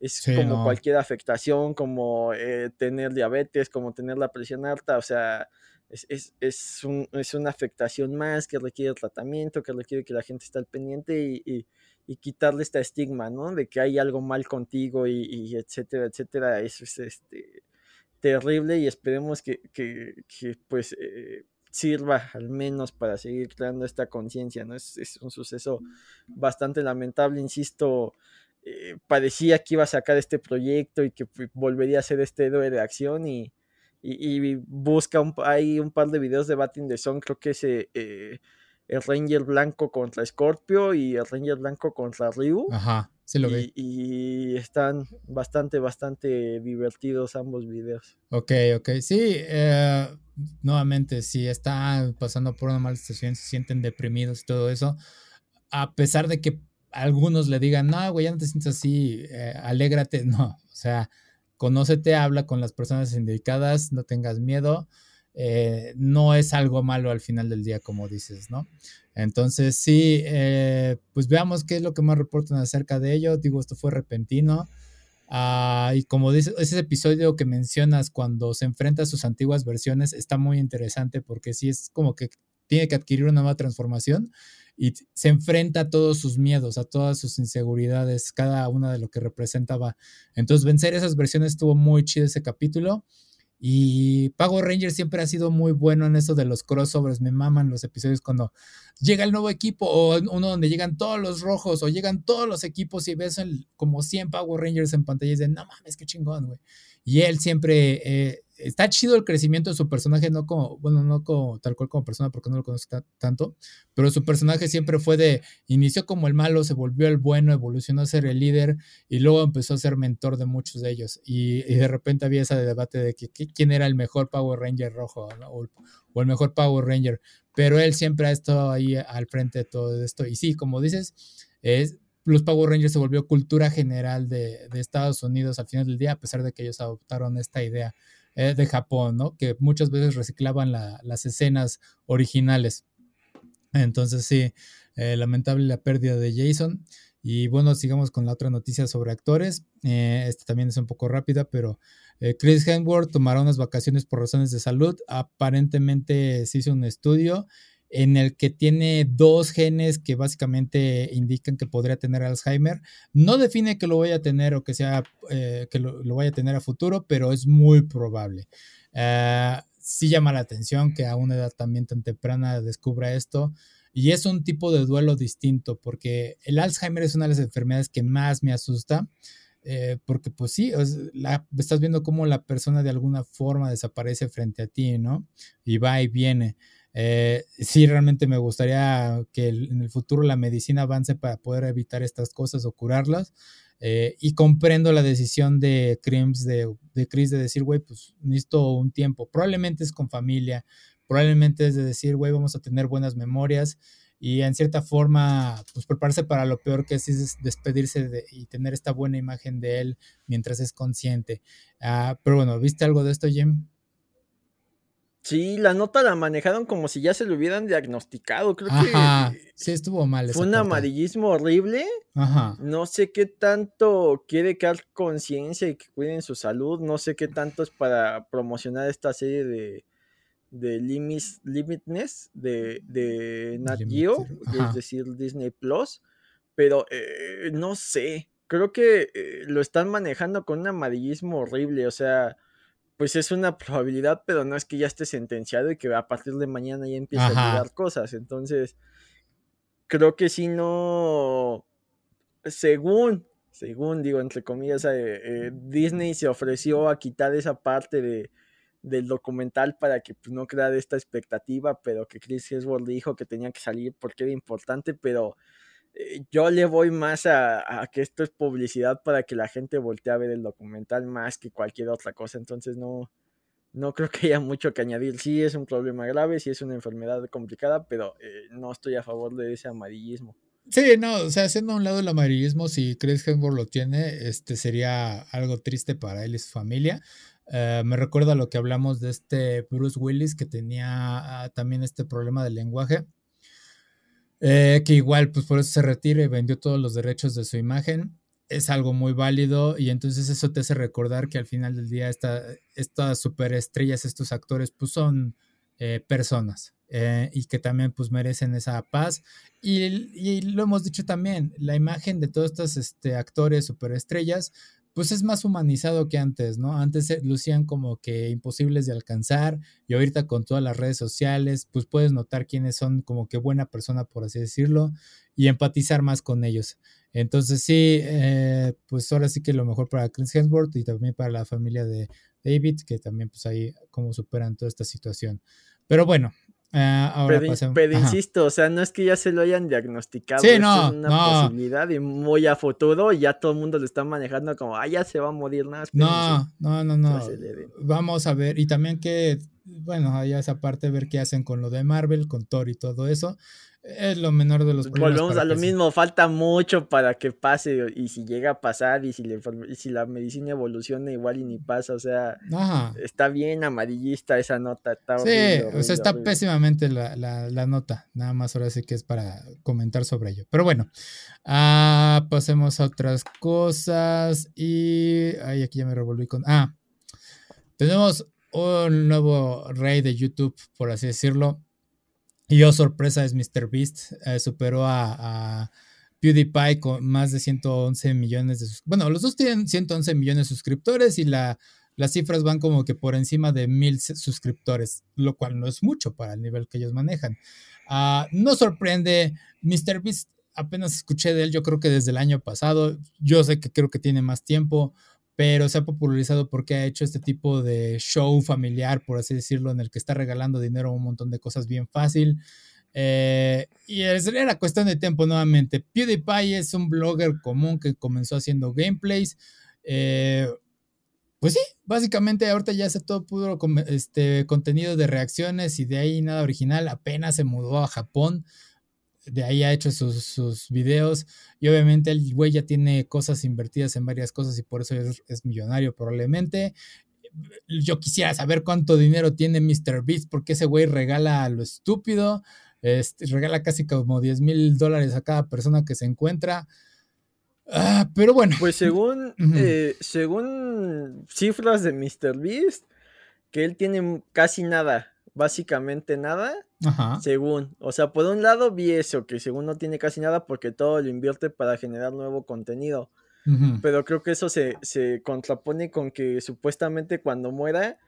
B: Es como cualquier afectación, como eh, tener diabetes, como tener la presión alta, o sea, es, es, una afectación más que requiere tratamiento, que requiere que la gente esté al pendiente y, quitarle este estigma, ¿no? De que hay algo mal contigo y, etcétera, etcétera. Eso es este, terrible y esperemos que, pues eh, sirva al menos para seguir creando esta conciencia, ¿no? Es, un suceso bastante lamentable, insisto. Eh, parecía que iba a sacar este proyecto y que pues, volvería a ser este héroe de acción y, y, busca un, hay un par de videos de Batting the Sun, creo que es eh, el Ranger blanco contra Scorpio y el Ranger blanco contra Ryu.
A: Ajá, se lo
B: ve. Y están bastante, bastante divertidos ambos videos.
A: Ok, ok, sí, eh, nuevamente, si están pasando por una mala situación, se sienten deprimidos y todo eso, a pesar de que algunos le digan, no, güey, ya no te sientes así, alégrate, [laughs] no, o sea conócete, habla con las personas indicadas, no tengas miedo. Eh, no es algo malo al final del día, como dices, ¿no? Entonces, sí, eh, pues veamos qué es lo que más reportan acerca de ello. Digo, esto fue repentino. Ah, y como dices, ese episodio que mencionas cuando se enfrenta a sus antiguas versiones está muy interesante porque sí es como que tiene que adquirir una nueva transformación y se enfrenta a todos sus miedos, a todas sus inseguridades, cada una de lo que representaba. Entonces, vencer esas versiones estuvo muy chido ese capítulo. Y Pago Ranger siempre ha sido muy bueno en eso de los crossovers. Me maman los episodios cuando llega el nuevo equipo o uno donde llegan todos los rojos o llegan todos los equipos y ves como 100 Power Rangers en pantalla y dicen, no mames, qué chingón, güey. Y él siempre eh, está chido el crecimiento de su personaje, no como, bueno, no como tal cual como persona, porque no lo conozco tanto, pero su personaje siempre fue de, inició como el malo, se volvió el bueno, evolucionó a ser el líder y luego empezó a ser mentor de muchos de ellos. Y, de repente había ese debate de que, quién era el mejor Power Ranger rojo o, el mejor Power Ranger, pero él siempre ha estado ahí al frente de todo esto. Y sí, como dices, es, los Power Rangers se volvió cultura general de Estados Unidos al final del día, a pesar de que ellos adoptaron esta idea eh, de Japón, ¿no? Que muchas veces reciclaban las escenas originales. Entonces, sí, eh, lamentable la pérdida de Jason. Y bueno, sigamos con la otra noticia sobre actores. Eh, esta también es un poco rápida, pero Chris Hemsworth tomará unas vacaciones por razones de salud. Aparentemente se hizo un estudio en el que tiene dos genes que básicamente indican que podría tener Alzheimer. No define que lo vaya a tener o que sea eh, que lo, vaya a tener a futuro, pero es muy probable. Eh, sí llama la atención que a una edad también tan temprana descubra esto. Y es un tipo de duelo distinto, porque el Alzheimer es una de las enfermedades que más me asusta. Eh, porque pues sí, estás viendo cómo la persona de alguna forma desaparece frente a ti, ¿no? Y va y viene. Eh, sí, realmente me gustaría que en el futuro la medicina avance para poder evitar estas cosas o curarlas. Eh, y comprendo la decisión de Crims, de, de Chris, de decir, güey, pues necesito un tiempo. Probablemente es con familia, probablemente es de decir, güey, vamos a tener buenas memorias y en cierta forma, pues prepararse para lo peor que es, despedirse de, y tener esta buena imagen de él mientras es consciente. Ah, pero bueno, ¿viste algo de esto, Jim?
B: Sí, la nota la manejaron como si ya se lo hubieran diagnosticado. Creo
A: Ajá, que. Sí, estuvo mal.
B: Fue un amarillismo horrible.
A: Ajá.
B: No sé qué tanto quiere crear conciencia y que cuiden su salud. No sé qué tanto es para promocionar esta serie de, de Limis, Limitness de, de Nat Geo, es decir, Disney Plus. Pero eh, no sé. Creo que eh, lo están manejando con un amarillismo horrible. O sea pues es una probabilidad, pero no es que ya esté sentenciado y que a partir de mañana ya empiece a llegar cosas. Entonces, creo que si no, según, según digo, entre comillas, eh, eh, Disney se ofreció a quitar esa parte de, del documental para que pues, no creara esta expectativa, pero que Chris Hemsworth dijo que tenía que salir porque era importante, pero yo le voy más a, que esto es publicidad para que la gente voltee a ver el documental más que cualquier otra cosa. Entonces no, no creo que haya mucho que añadir. Sí es un problema grave, sí es una enfermedad complicada, pero eh, no estoy a favor de ese amarillismo.
A: Sí, no, o sea, haciendo a un lado el amarillismo, si Chris Hemsworth lo tiene, este sería algo triste para él y su familia. Eh, me recuerda lo que hablamos de este Bruce Willis que tenía ah, también este problema del lenguaje. Eh, que igual, pues por eso se retira y vendió todos los derechos de su imagen. Es algo muy válido y entonces eso te hace recordar que al final del día esta, estas superestrellas, estos actores, pues son eh, personas y que también pues merecen esa paz. Y, y, lo hemos dicho también, la imagen de todos estos este, actores superestrellas pues es más humanizado que antes, ¿no? Antes lucían como que imposibles de alcanzar y ahorita con todas las redes sociales, pues puedes notar quiénes son como que buena persona, por así decirlo, y empatizar más con ellos. Entonces sí, eh, pues ahora sí que lo mejor para Chris Hemsworth y también para la familia de David, que también pues ahí como superan toda esta situación. Pero bueno, Ah, ahora
B: pero, insisto, o sea, no es que ya se lo hayan diagnosticado, es una posibilidad y muy a futuro y ya todo el mundo lo está manejando como, ah, ya se va a morir nada.
A: No, no, no, no. Vamos a ver, y también que, bueno, allá esa parte, ver qué hacen con lo de Marvel, con Thor y todo eso es lo menor de los
B: problemas. Volvemos a lo mismo, falta mucho para que pase y si llega a pasar y si, si la medicina evoluciona igual y ni pasa, o sea, está bien amarillista esa nota. Está
A: sí, o sea, está pésimamente la, la, nota, nada más ahora sí que es para comentar sobre ello. Pero bueno, ah, pasemos a otras cosas y... Ay, aquí ya me revolví con... Ah, tenemos un nuevo rey de YouTube, por así decirlo y oh, sorpresa, es MrBeast. Eh, superó a, PewDiePie con más de 111 millones de Bueno, los dos tienen 111 millones de suscriptores y la, las cifras van como que por encima de mil suscriptores, lo cual no es mucho para el nivel que ellos manejan. Ah, no sorprende, MrBeast apenas escuché de él, yo creo que desde el año pasado. Yo sé que creo que tiene más tiempo, pero se ha popularizado porque ha hecho este tipo de show familiar, por así decirlo, en el que está regalando dinero a un montón de cosas bien fácil. Eh, y la cuestión de tiempo nuevamente. PewDiePie es un blogger común que comenzó haciendo gameplays. Eh, pues sí, básicamente ahorita ya hace todo puro este, contenido de reacciones y de ahí nada original. Apenas se mudó a Japón de ahí ha hecho sus, sus, videos y obviamente el güey ya tiene cosas invertidas en varias cosas y por eso es, millonario probablemente. Yo quisiera saber cuánto dinero tiene Mr. Beast porque ese güey regala a lo estúpido, este, regala casi como 10 mil dólares a cada persona que se encuentra. Ah, pero bueno.
B: Pues según, [laughs] eh, según cifras de Mr. Beast, que él tiene casi nada básicamente nada, según. O sea, por un lado vi eso, que según no tiene casi nada porque todo lo invierte para generar nuevo contenido. Pero creo que eso se, se, contrapone con que supuestamente cuando muera,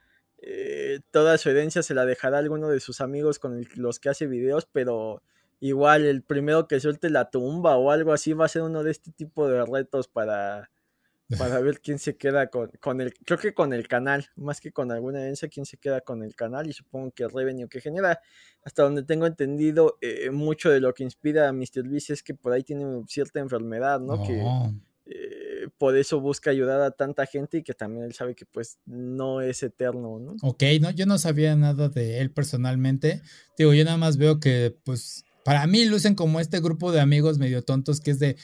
B: eh, toda su herencia se la dejará a alguno de sus amigos con los que hace videos, pero igual el primero que suelte la tumba o algo así va a ser uno de este tipo de retos para para ver quién se queda con, con, el, creo que con el canal, más que con alguna herencia, quién se queda con el canal y supongo que el revenue que genera, hasta donde tengo entendido, eh, mucho de lo que inspira a Mr. Beast es que por ahí tiene cierta enfermedad, ¿no? Que eh, por eso busca ayudar a tanta gente y que también él sabe que pues no es eterno, ¿no?
A: Ok, no, yo no sabía nada de él personalmente, digo, yo nada más veo que pues para mí lucen como este grupo de amigos medio tontos que es de,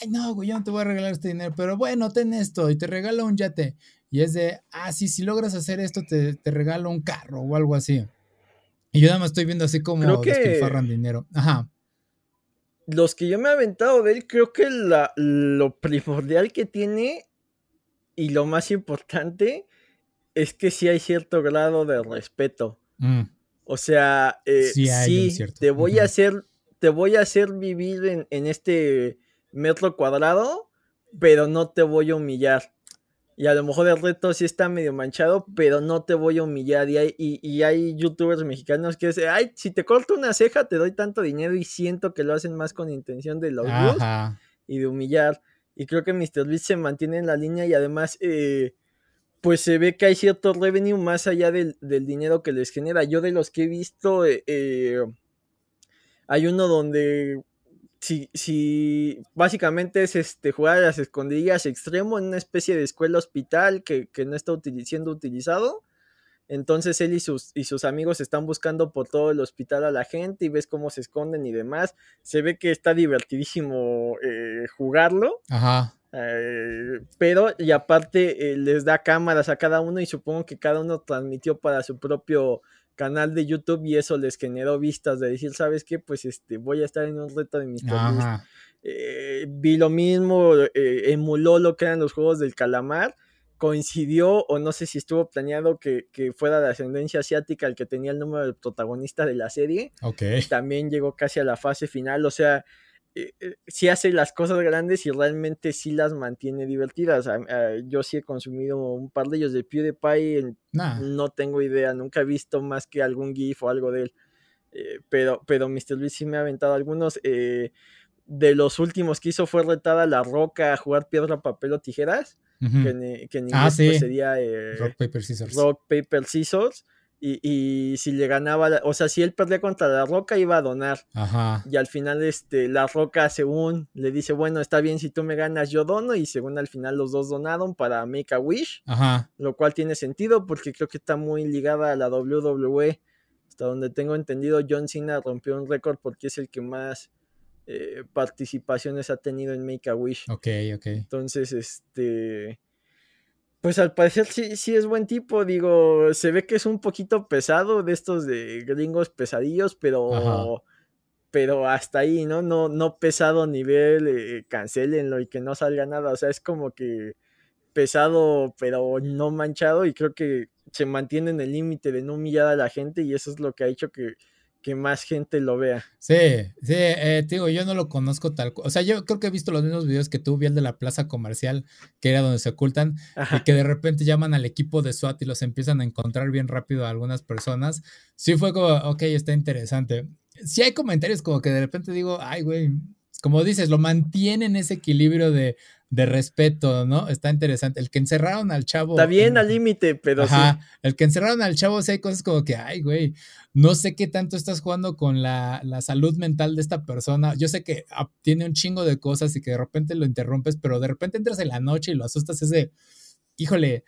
A: ay no, güey, yo no te voy a regalar este dinero, pero bueno, ten esto y te regalo un yate. Y es de, ah, sí, si logras hacer esto, te, te regalo un carro o algo así. Y yo nada más estoy viendo así como creo despilfarran dinero. Ajá.
B: Los que yo me he aventado de él, creo que la, lo primordial que tiene y lo más importante es que sí hay cierto grado de respeto. Mm. O sea, eh, sí, te voy a hacer, te voy a hacer vivir en, en, este metro cuadrado, pero no te voy a humillar. Y a lo mejor el reto sí está medio manchado, pero no te voy a humillar. Y hay, y, hay youtubers mexicanos que dicen, ay, si te corto una ceja te doy tanto dinero y siento que lo hacen más con intención de los y de humillar. Y creo que MrBeast se mantiene en la línea y además eh, pues se ve que hay cierto revenue más allá del, dinero que les genera. Yo de los que he visto, eh, eh, hay uno donde si, si básicamente es este jugar a las escondillas extremo en una especie de escuela hospital que, no está siendo utilizado. Entonces él y sus, y sus amigos están buscando por todo el hospital a la gente y ves cómo se esconden y demás. Se ve que está divertidísimo eh, jugarlo. Ajá. Eh, pero, y aparte, eh, les da cámaras a cada uno y supongo que cada uno transmitió para su propio canal de YouTube y eso les generó vistas de decir, ¿sabes qué? Pues este, voy a estar en un reto de. Beast. Eh, vi lo mismo, emuló lo que eran los juegos del calamar, coincidió o no sé si estuvo planeado que, que, fuera de ascendencia asiática el que tenía el número del protagonista de la serie. Ok. También llegó casi a la fase final, o sea, eh, eh, sí hace las cosas grandes y realmente sí las mantiene divertidas. yo sí he consumido un par de ellos de PewDiePie, no tengo idea, nunca he visto más que algún GIF o algo de él. Eh, pero, pero Mr. Luis sí me ha aventado algunos. de los últimos que hizo fue retada La Roca a jugar piedra, papel o tijeras, que, en, ah, inglés pues, sería Rock, Paper, Scissors. Rock, Paper, Scissors. Y, si le ganaba, o sea, si él perdía contra la roca, iba a donar. Ajá. Y al final, este, la roca, según le dice, bueno, está bien, si tú me ganas, yo dono. Y según al final, los dos donaron para Make a Wish. Ajá. Lo cual tiene sentido porque creo que está muy ligada a la WWE. Hasta donde tengo entendido, John Cena rompió un récord porque es el que más eh, participaciones ha tenido en Make a Wish. Ok, ok. Entonces, este pues al parecer sí, sí es buen tipo, digo, se ve que es un poquito pesado de estos de gringos pesadillos, pero, pero hasta ahí, ¿no? No, no pesado a nivel, eh, cancelenlo y que no salga nada, o sea, es como que pesado, pero no manchado y creo que se mantiene en el límite de no humillar a la gente y eso es lo que ha hecho que que más gente lo vea.
A: Sí, sí, eh, te digo, yo no lo conozco tal O sea, yo creo que he visto los mismos videos que tú, vi el de la plaza comercial, que era donde se ocultan, y que de repente llaman al equipo de SWAT y los empiezan a encontrar bien rápido a algunas personas. Sí fue como, ok, está interesante. Sí hay comentarios como que de repente digo, ay, güey, como dices, lo mantienen ese equilibrio de, de respeto, ¿no? Está interesante. El que encerraron al chavo.
B: Está bien al límite, pero Ajá,
A: El que encerraron al chavo, sí hay cosas como que, ay, güey, no sé qué tanto estás jugando con la, salud mental de esta persona. Yo sé que tiene un chingo de cosas y que de repente lo interrumpes, pero de repente entras en la noche y lo asustas ese, híjole,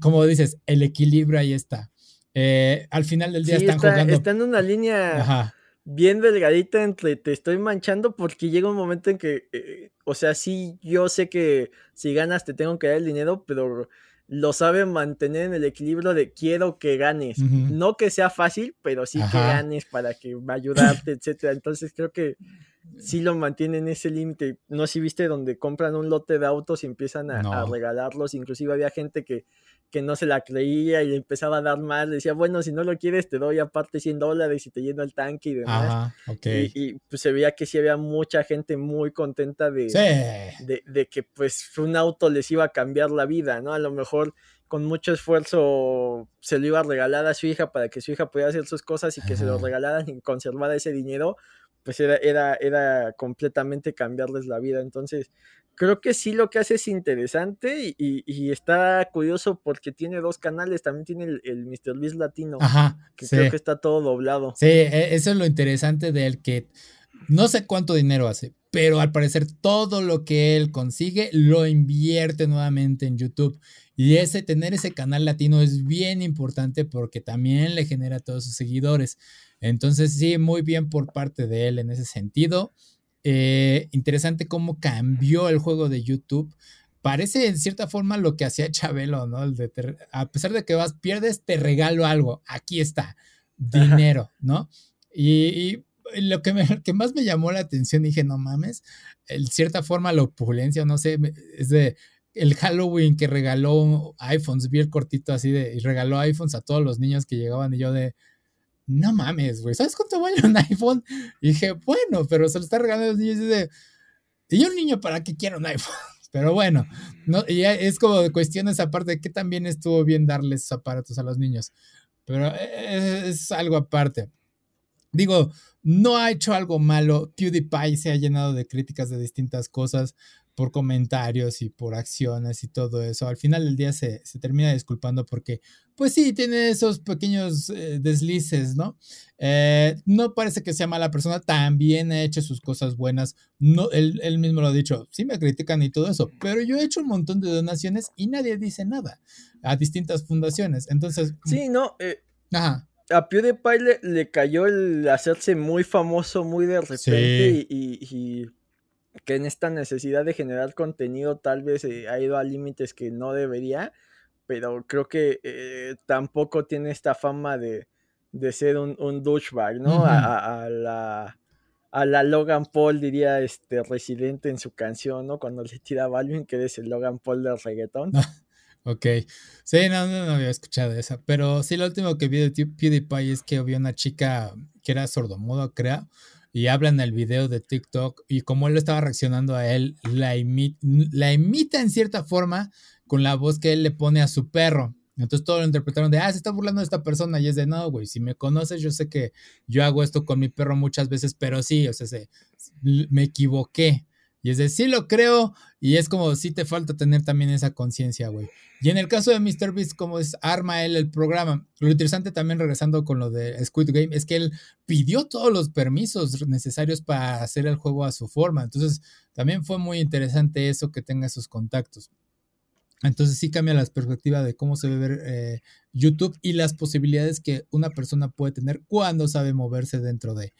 A: como dices, el equilibrio ahí está. Eh, al final del día están jugando.
B: Está en una línea. Ajá bien delgadita entre te estoy manchando porque llega un momento en que, eh, o sea, sí, yo sé que si ganas te tengo que dar el dinero, pero lo sabe mantener en el equilibrio de quiero que ganes. No que sea fácil, pero sí que ganes para que va a ayudarte, etcétera. Entonces creo que sí lo mantiene en ese límite. No sé si viste donde compran un lote de autos y empiezan a regalarlos. Inclusive había gente que que no se la creía y le empezaba a dar más, le decía, bueno, si no lo quieres, te doy aparte 100 dólares y te lleno el tanque y demás. y, pues se veía que sí había mucha gente muy contenta de, de, que pues un auto les iba a cambiar la vida, ¿no? A lo mejor con mucho esfuerzo se lo iba a regalar a su hija para que su hija pudiera hacer sus cosas y que se lo regalaran y conservara ese dinero, pues era, era, era completamente cambiarles la vida. Entonces, creo que sí lo que hace es interesante y, está curioso porque tiene dos canales, también tiene el, Mr. Beast Latino, Ajá, que creo que está todo doblado.
A: Sí, e, eso es lo interesante de él, que no sé cuánto dinero hace, pero al parecer todo lo que él consigue lo invierte nuevamente en YouTube. Y ese, tener ese canal latino es bien importante porque también le genera a todos sus seguidores. Entonces, sí, muy bien por parte de él en ese sentido. Eh, interesante cómo cambió el juego de YouTube. Parece en cierta forma lo que hacía Chabelo, ¿no? a pesar de que vas, pierdes, te regalo algo. Aquí está, dinero, ¿no? Y, lo que, que, más me llamó la atención, dije, no mames, en cierta forma la opulencia, no sé, es de el Halloween que regaló iPhones, vi el cortito así de, y regaló iPhones a todos los niños que llegaban y yo de, no mames, güey, ¿sabes cuánto vale un [laughs] iPhone? Y dije, bueno, pero se lo está regalando a los niños y dice, y un niño para qué quiere un iPhone. [laughs] Pero bueno, no, y es como cuestión esa parte de que también estuvo bien darles aparatos a los niños. Pero e, es, es algo aparte. Digo, no ha hecho algo malo. PewDiePie se ha llenado de críticas de distintas cosas por comentarios y por acciones y todo eso. Al final del día se, termina disculpando porque, pues sí, tiene esos pequeños eh, deslices, ¿no? Eh, no parece que sea mala persona, también ha hecho sus cosas buenas. No, él, mismo lo ha dicho, sí me critican y todo eso, pero yo he hecho un montón de donaciones y nadie dice nada a distintas fundaciones. Entonces...
B: Sí, no. Eh, ajá a PewDiePie le, le, cayó el hacerse muy famoso muy de repente y, que en esta necesidad de generar contenido tal vez eh, ha ido a límites que no debería, pero creo que eh, tampoco tiene esta fama de, ser un, un douchebag, ¿no? a, la a la Logan Paul, diría este residente en su canción, ¿no? Cuando le tira a Balvin, que es el Logan Paul del reggaetón. [laughs]
A: ok. Sí, no, no, no, había escuchado esa. Pero sí, lo último que vi de PewDiePie es que había una chica que era sordomudo, creo y habla en el video de TikTok y como él estaba reaccionando a él, la, la imita en cierta forma con la voz que él le pone a su perro. Entonces todo lo interpretaron de, ah, se está burlando de esta persona. Y es de, no, güey, si me conoces, yo sé que yo hago esto con mi perro muchas veces, pero sí, o sea, me equivoqué. Y es de, sí lo creo, y es como, sí te falta tener también esa conciencia, güey. Y en el caso de MrBeast, como es, arma él el programa. Lo interesante también, regresando con lo de Squid Game, es que él pidió todos los permisos necesarios para hacer el juego a su forma. Entonces, también fue muy interesante eso que tenga esos contactos. Entonces sí cambia la perspectiva de cómo se ve ver eh, YouTube y las posibilidades que una persona puede tener cuando sabe moverse dentro de.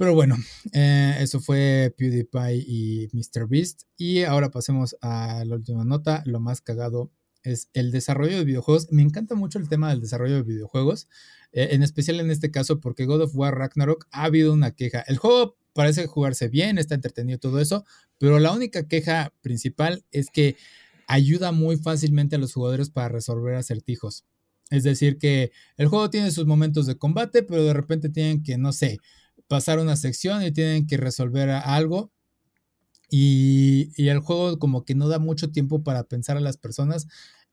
A: Pero bueno, eh, eso fue PewDiePie y MrBeast. Y ahora pasemos a la última nota. Lo más cagado es el desarrollo de videojuegos. Me encanta mucho el tema del desarrollo de videojuegos, eh, en especial en este caso porque God of War Ragnarok ha habido una queja. El juego parece jugarse bien, está entretenido todo eso, pero la única queja principal es que ayuda muy fácilmente a los jugadores para resolver acertijos. Es decir, que el juego tiene sus momentos de combate, pero de repente tienen que, no sé, pasar una sección y tienen que resolver algo. Y, el juego como que no da mucho tiempo para pensar a las personas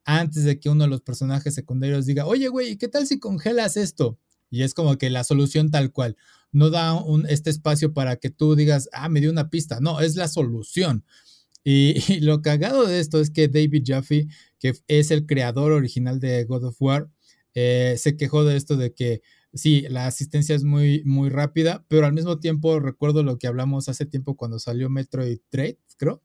A: antes de que uno de los personajes secundarios diga, oye, güey, ¿qué tal si congelas esto? Y es como que la solución tal cual. No da un, este espacio para que tú digas, ah, me dio una pista. No, es la solución. Y, [laughs] lo cagado de esto es que David Jaffe, que es el creador original de God of War, eh, se quejó de esto de que sí, la asistencia es muy, muy rápida, pero al mismo tiempo recuerdo lo que hablamos hace tiempo cuando salió Metroid Trade, creo,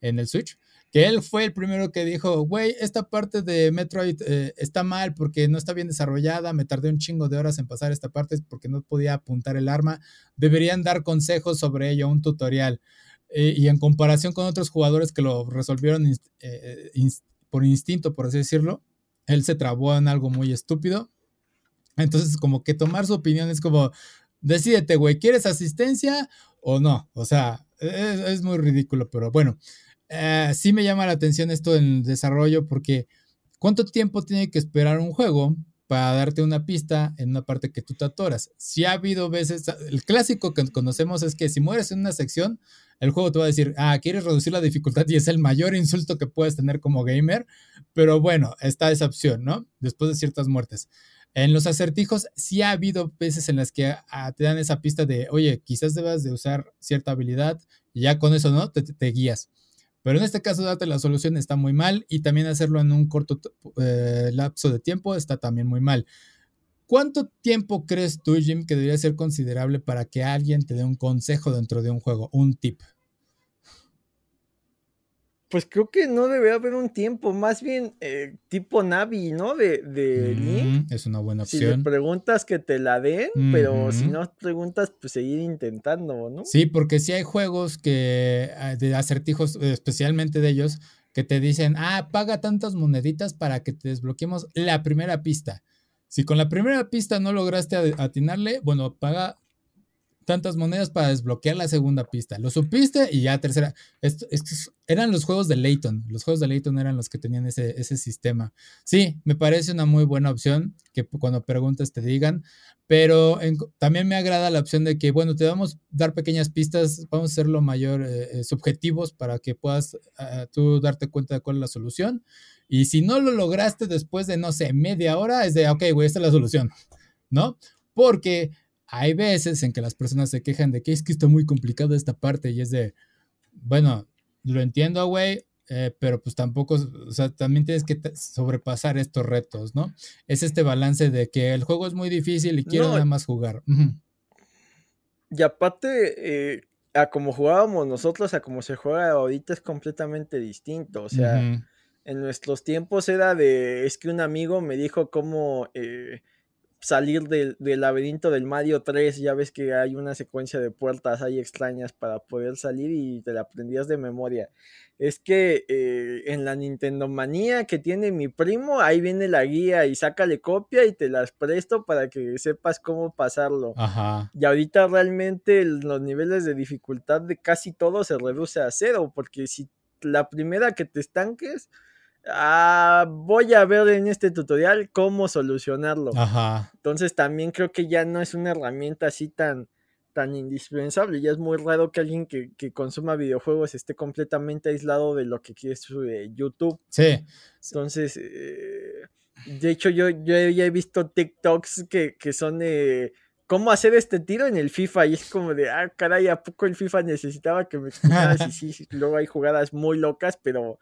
A: en el Switch, que él fue el primero que dijo, güey, esta parte de Metroid eh, está mal porque no está bien desarrollada, me tardé un chingo de horas en pasar esta parte porque no podía apuntar el arma, deberían dar consejos sobre ello, un tutorial. Eh, y en comparación con otros jugadores que lo resolvieron eh, por instinto, por así decirlo, él se trabó en algo muy estúpido entonces, como que tomar su opinión es como, decídete, güey, ¿quieres asistencia o no? O sea, es, muy ridículo, pero bueno, eh, sí me llama la atención esto en desarrollo porque ¿cuánto tiempo tiene que esperar un juego para darte una pista en una parte que tú te atoras? Si ha habido veces, el clásico que conocemos es que si mueres en una sección, el juego te va a decir, ah, quieres reducir la dificultad y es el mayor insulto que puedes tener como gamer, pero bueno, está esa opción, ¿no? Después de ciertas muertes. En los acertijos sí ha habido veces en las que ah, te dan esa pista de, oye, quizás debas de usar cierta habilidad y ya con eso, ¿no? Te, guías. Pero en este caso, darte la solución está muy mal y también hacerlo en un corto eh, lapso de tiempo está también muy mal. ¿Cuánto tiempo crees tú, Jim, que debería ser considerable para que alguien te dé un consejo dentro de un juego, un tip?
B: Pues creo que no debe haber un tiempo, más bien eh, tipo Navi, ¿no? De, de
A: mm, Es una buena opción.
B: Si le preguntas que te la den, pero si no preguntas, pues seguir intentando, ¿no?
A: Sí, porque si hay juegos que, ah, de acertijos, especialmente de ellos, que te dicen, ah, paga tantas moneditas para que te desbloqueemos la primera pista. Si con la primera pista no lograste atinarle, bueno, paga tantas monedas para desbloquear la segunda pista. Lo supiste y ya tercera. estos eran los juegos de Layton. Los juegos de Layton eran los que tenían ese, ese sistema. Sí, me parece una muy buena opción que cuando preguntes te digan, pero también me agrada la opción de que, bueno, te vamos a dar pequeñas pistas, vamos a hacerlo mayor eh, eh, subjetivos para que puedas ah, tú darte cuenta de cuál es la solución. Y si no lo lograste después de, no sé, media hora, es de, ok, güey, esta es la solución, ¿no? Porque hay veces en que las personas se quejan de que es que está muy complicado esta parte y es de, bueno, lo entiendo, güey, eh, pero pues tampoco, o sea, también tienes que sobrepasar estos retos, ¿no? Es este balance de que el juego es muy difícil y quiero nada más jugar.
B: Y aparte, eh, a como jugábamos nosotros, a como se juega ahorita es completamente distinto. O sea, en nuestros tiempos era de, es que un amigo me dijo cómo... Eh, salir del, laberinto del Mario 3, ya ves que hay una secuencia de puertas ahí extrañas para poder salir y te la aprendías de memoria. Es que eh, en la Nintendo Manía que tiene mi primo, ahí viene la guía y sácale copia y te las presto para que sepas cómo pasarlo. Ajá. Y ahorita realmente los niveles de dificultad de casi todo se reduce a cero, porque si la primera que te estanques, ah, voy a ver en este tutorial cómo solucionarlo. Ajá. Entonces también creo que ya no es una herramienta así tan, tan indispensable. Ya es muy raro que alguien que, consuma videojuegos esté completamente aislado de lo que quiere su eh, YouTube. Sí. Entonces, eh, de hecho, yo, yo ya he visto TikToks que, que son de... ¿Cómo hacer este tiro en el FIFA? Y es como de, ah, caray, ¿a poco el FIFA necesitaba que me [laughs] explicaras? y sí, sí, luego hay jugadas muy locas, pero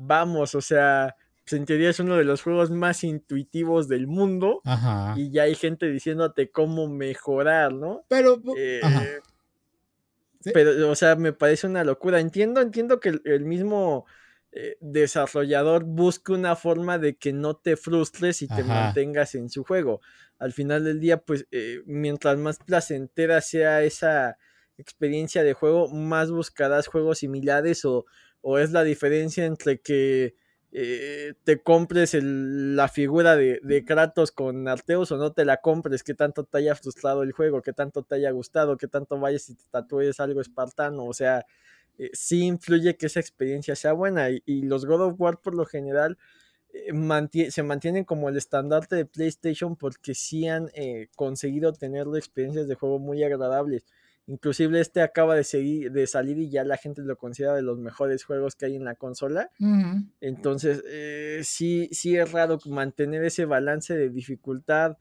B: vamos, o sea, pues en teoría es uno de los juegos más intuitivos del mundo. Ajá. Y ya hay gente diciéndote cómo mejorar, ¿no? Pero. Eh, pero, o sea, me parece una locura. Entiendo, entiendo que el, mismo eh, desarrollador busque una forma de que no te frustres y te mantengas en su juego. Al final del día, pues, eh, mientras más placentera sea esa experiencia de juego, más buscarás juegos similares o o es la diferencia entre que eh, te compres la figura de, Kratos con Arteus o no te la compres, que tanto te haya frustrado el juego, que tanto te haya gustado, que tanto vayas y te tatúes algo espartano, o sea, eh, sí influye que esa experiencia sea buena y, los God of War por lo general eh, se mantienen como el estandarte de PlayStation porque sí han conseguido tener experiencias de juego muy agradables. Inclusive este acaba de, seguir, de salir y ya la gente lo considera de los mejores juegos que hay en la consola. Entonces, eh, sí, sí es raro mantener ese balance de dificultad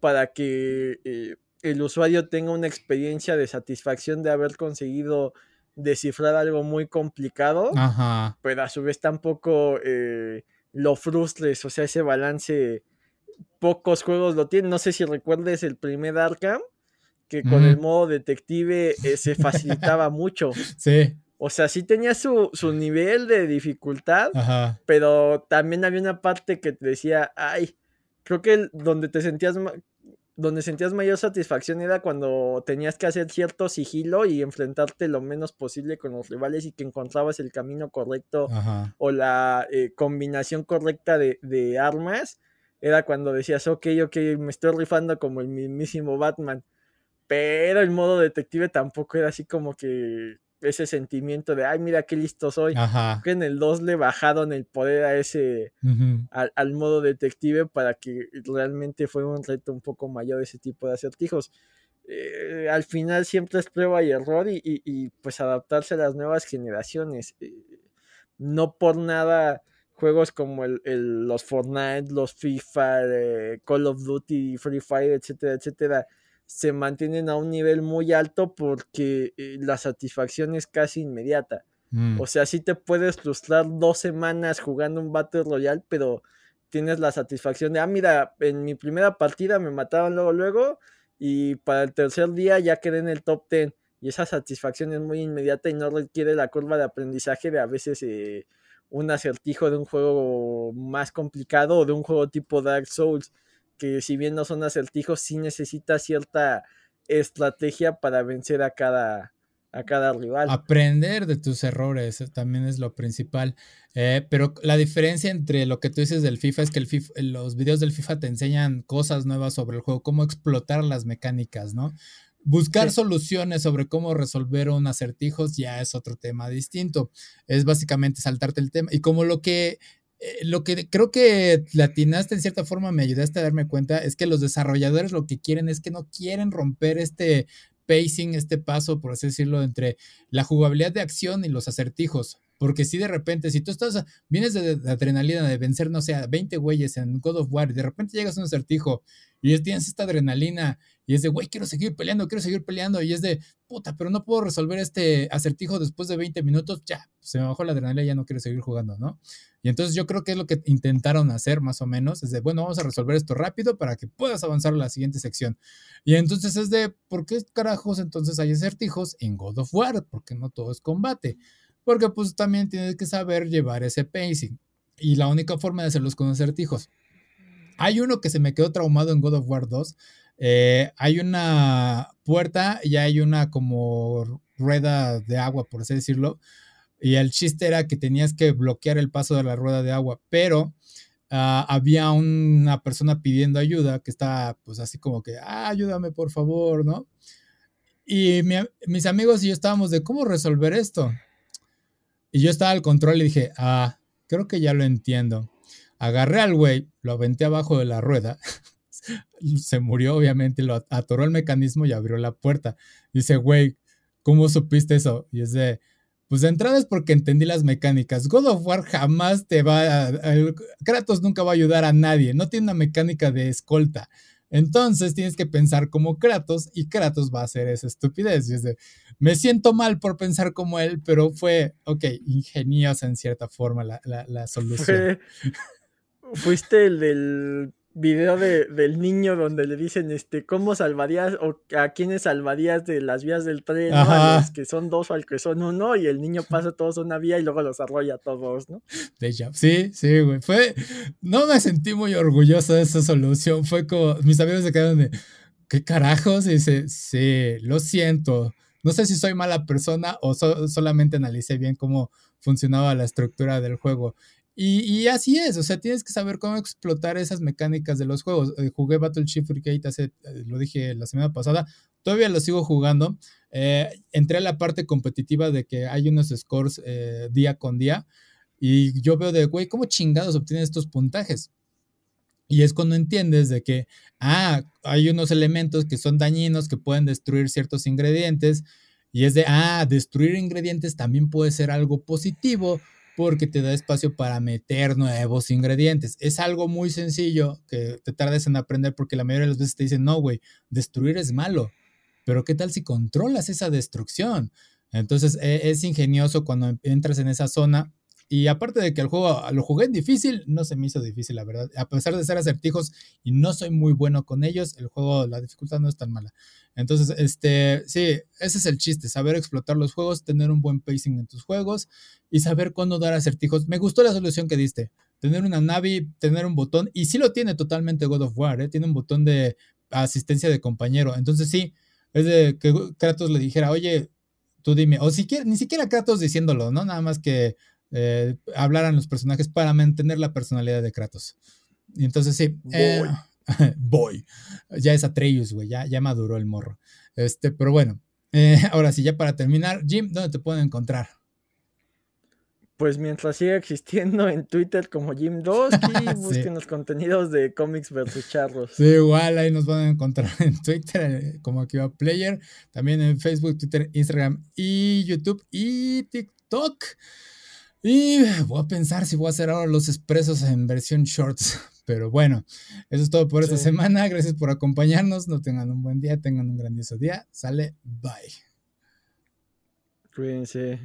B: para que eh, el usuario tenga una experiencia de satisfacción de haber conseguido descifrar algo muy complicado, pero a su vez tampoco eh, lo frustres, o sea, ese balance pocos juegos lo tienen. No sé si recuerdes el primer Arkham que con el modo detective eh, se facilitaba mucho. [laughs] Sí. O sea, sí tenía su, nivel de dificultad, pero también había una parte que te decía, ay, creo que donde te sentías donde sentías mayor satisfacción era cuando tenías que hacer cierto sigilo y enfrentarte lo menos posible con los rivales y que encontrabas el camino correcto o la eh, combinación correcta de, de, armas. Era cuando decías, ok, ok, me estoy rifando como el mismísimo Batman pero el modo detective tampoco era así como que ese sentimiento de, ay, mira qué listo soy. Que en el 2 le bajaron el poder a ese, al, modo detective para que realmente fue un reto un poco mayor ese tipo de acertijos. Eh, al final siempre es prueba y error y, pues adaptarse a las nuevas generaciones. Eh, no por nada juegos como el, los Fortnite, los FIFA, eh, Call of Duty, Free Fire, etcétera, etcétera se mantienen a un nivel muy alto porque eh, la satisfacción es casi inmediata. Mm. O sea, sí te puedes frustrar dos semanas jugando un Battle Royale, pero tienes la satisfacción de, ah, mira, en mi primera partida me mataron luego, luego, y para el tercer día ya quedé en el top 10. Y esa satisfacción es muy inmediata y no requiere la curva de aprendizaje de a veces eh, un acertijo de un juego más complicado o de un juego tipo Dark Souls que si bien no son acertijos, sí necesita cierta estrategia para vencer a cada, a cada rival.
A: Aprender de tus errores también es lo principal. Eh, pero la diferencia entre lo que tú dices del FIFA es que el los videos del FIFA te enseñan cosas nuevas sobre el juego, cómo explotar las mecánicas, ¿no? Buscar soluciones sobre cómo resolver un acertijos ya es otro tema distinto. Es básicamente saltarte el tema. Y como lo que eh, lo que creo que latinaste en cierta forma, me ayudaste a darme cuenta, es que los desarrolladores lo que quieren es que no quieren romper este pacing, este paso, por así decirlo, entre la jugabilidad de acción y los acertijos. Porque si de repente, si tú estás, vienes de, adrenalina de vencer, no sé, a 20 güeyes en God of War y de repente llegas a un acertijo y tienes esta adrenalina y es de, güey, quiero seguir peleando, quiero seguir peleando. Y es de, puta, pero no puedo resolver este acertijo después de 20 minutos. Ya, se me bajó la adrenalina, ya no quiero seguir jugando, ¿no? Y entonces yo creo que es lo que intentaron hacer más o menos. Es de, bueno, vamos a resolver esto rápido para que puedas avanzar a la siguiente sección. Y entonces es de, ¿por qué carajos entonces hay acertijos en God of War? Porque no todo es combate. Porque pues también tienes que saber llevar ese pacing. Y la única forma de hacerlos con acertijos. Hay uno que se me quedó traumado en God of War 2 eh, hay una puerta y hay una como rueda de agua, por así decirlo. Y el chiste era que tenías que bloquear el paso de la rueda de agua, pero ah, había una persona pidiendo ayuda que estaba pues así como que, ah, ayúdame por favor, ¿no? Y mis amigos y yo estábamos de cómo resolver esto. Y yo estaba al control y dije, ah, creo que ya lo entiendo. Agarré al güey, lo aventé abajo de la rueda [laughs] se murió, obviamente, lo atoró el mecanismo y abrió la puerta. Dice, güey, ¿cómo supiste eso? Y es de, pues de entrada es porque entendí las mecánicas. God of War jamás te va a, Kratos nunca va a ayudar a nadie, no tiene una mecánica de escolta. Entonces tienes que pensar como Kratos y Kratos va a hacer esa estupidez. Y es de, me siento mal por pensar como él, pero fue, ok, ingeniosa en cierta forma la, la solución.
B: fuiste el del video de, del niño donde le dicen este cómo salvarías o a quiénes salvarías de las vías del tren, A los que son dos o al que son uno, y el niño pasa todos una vía y luego los arrolla a todos, ¿no?
A: Sí, sí, güey. Fue. No me sentí muy orgulloso de esa solución. Fue como. Mis amigos se quedaron de. ¿Qué carajos? Y dice, sí, lo siento. No sé si soy mala persona o solamente analicé bien cómo funcionaba la estructura del juego. Y, así es, o sea, tienes que saber cómo explotar esas mecánicas de los juegos. Eh, jugué Battle Shift Frigate hace, eh, lo dije la semana pasada, todavía lo sigo jugando. Eh, entré a la parte competitiva de que hay unos scores día con día y yo veo de, güey, ¿cómo chingados obtienen estos puntajes? Y es cuando entiendes de que, ah, hay unos elementos que son dañinos, que pueden destruir ciertos ingredientes. Y es de, ah, destruir ingredientes también puede ser algo positivo porque te da espacio para meter nuevos ingredientes. Es algo muy sencillo que te tardes en aprender porque la mayoría de las veces te dicen, no, güey, destruir es malo, pero ¿qué tal si controlas esa destrucción? Entonces e, es ingenioso cuando entras en esa zona y aparte de que el juego lo jugué en difícil, no se me hizo difícil, la verdad. A pesar de ser acertijos y no soy muy bueno con ellos, el juego, la dificultad no es tan mala. Entonces, este, sí, ese es el chiste, saber explotar los juegos, tener un buen pacing en tus juegos y saber cuándo dar acertijos. Me gustó la solución que diste, tener una Navi, tener un botón, y sí lo tiene totalmente God of War, ¿eh? tiene un botón de asistencia de compañero. Entonces, sí, es de que Kratos le dijera, oye, tú dime, o si ni siquiera Kratos diciéndolo, ¿no? Nada más que eh, hablaran los personajes para mantener la personalidad de Kratos. Y entonces sí, voy. [laughs] Eh, ya es Atreus, güey, ya, ya maduró el morro. Este, pero bueno, eh, [laughs] ahora sí, ya para terminar, Jim, ¿dónde te pueden encontrar?
B: Pues mientras siga existiendo en Twitter como Jim Dosky, [laughs] busquen los contenidos de cómics versus charros.
A: Sí, igual ahí nos van a encontrar en Twitter como aquí va Player, también en Facebook, Twitter, Instagram y YouTube y TikTok. Y voy a pensar si voy a hacer ahora los expresos en versión shorts. [laughs] Pero bueno, eso es todo por esta semana. Gracias por acompañarnos. No tengan un buen día, tengan un grandioso día. Sale, bye.
B: Cuídense.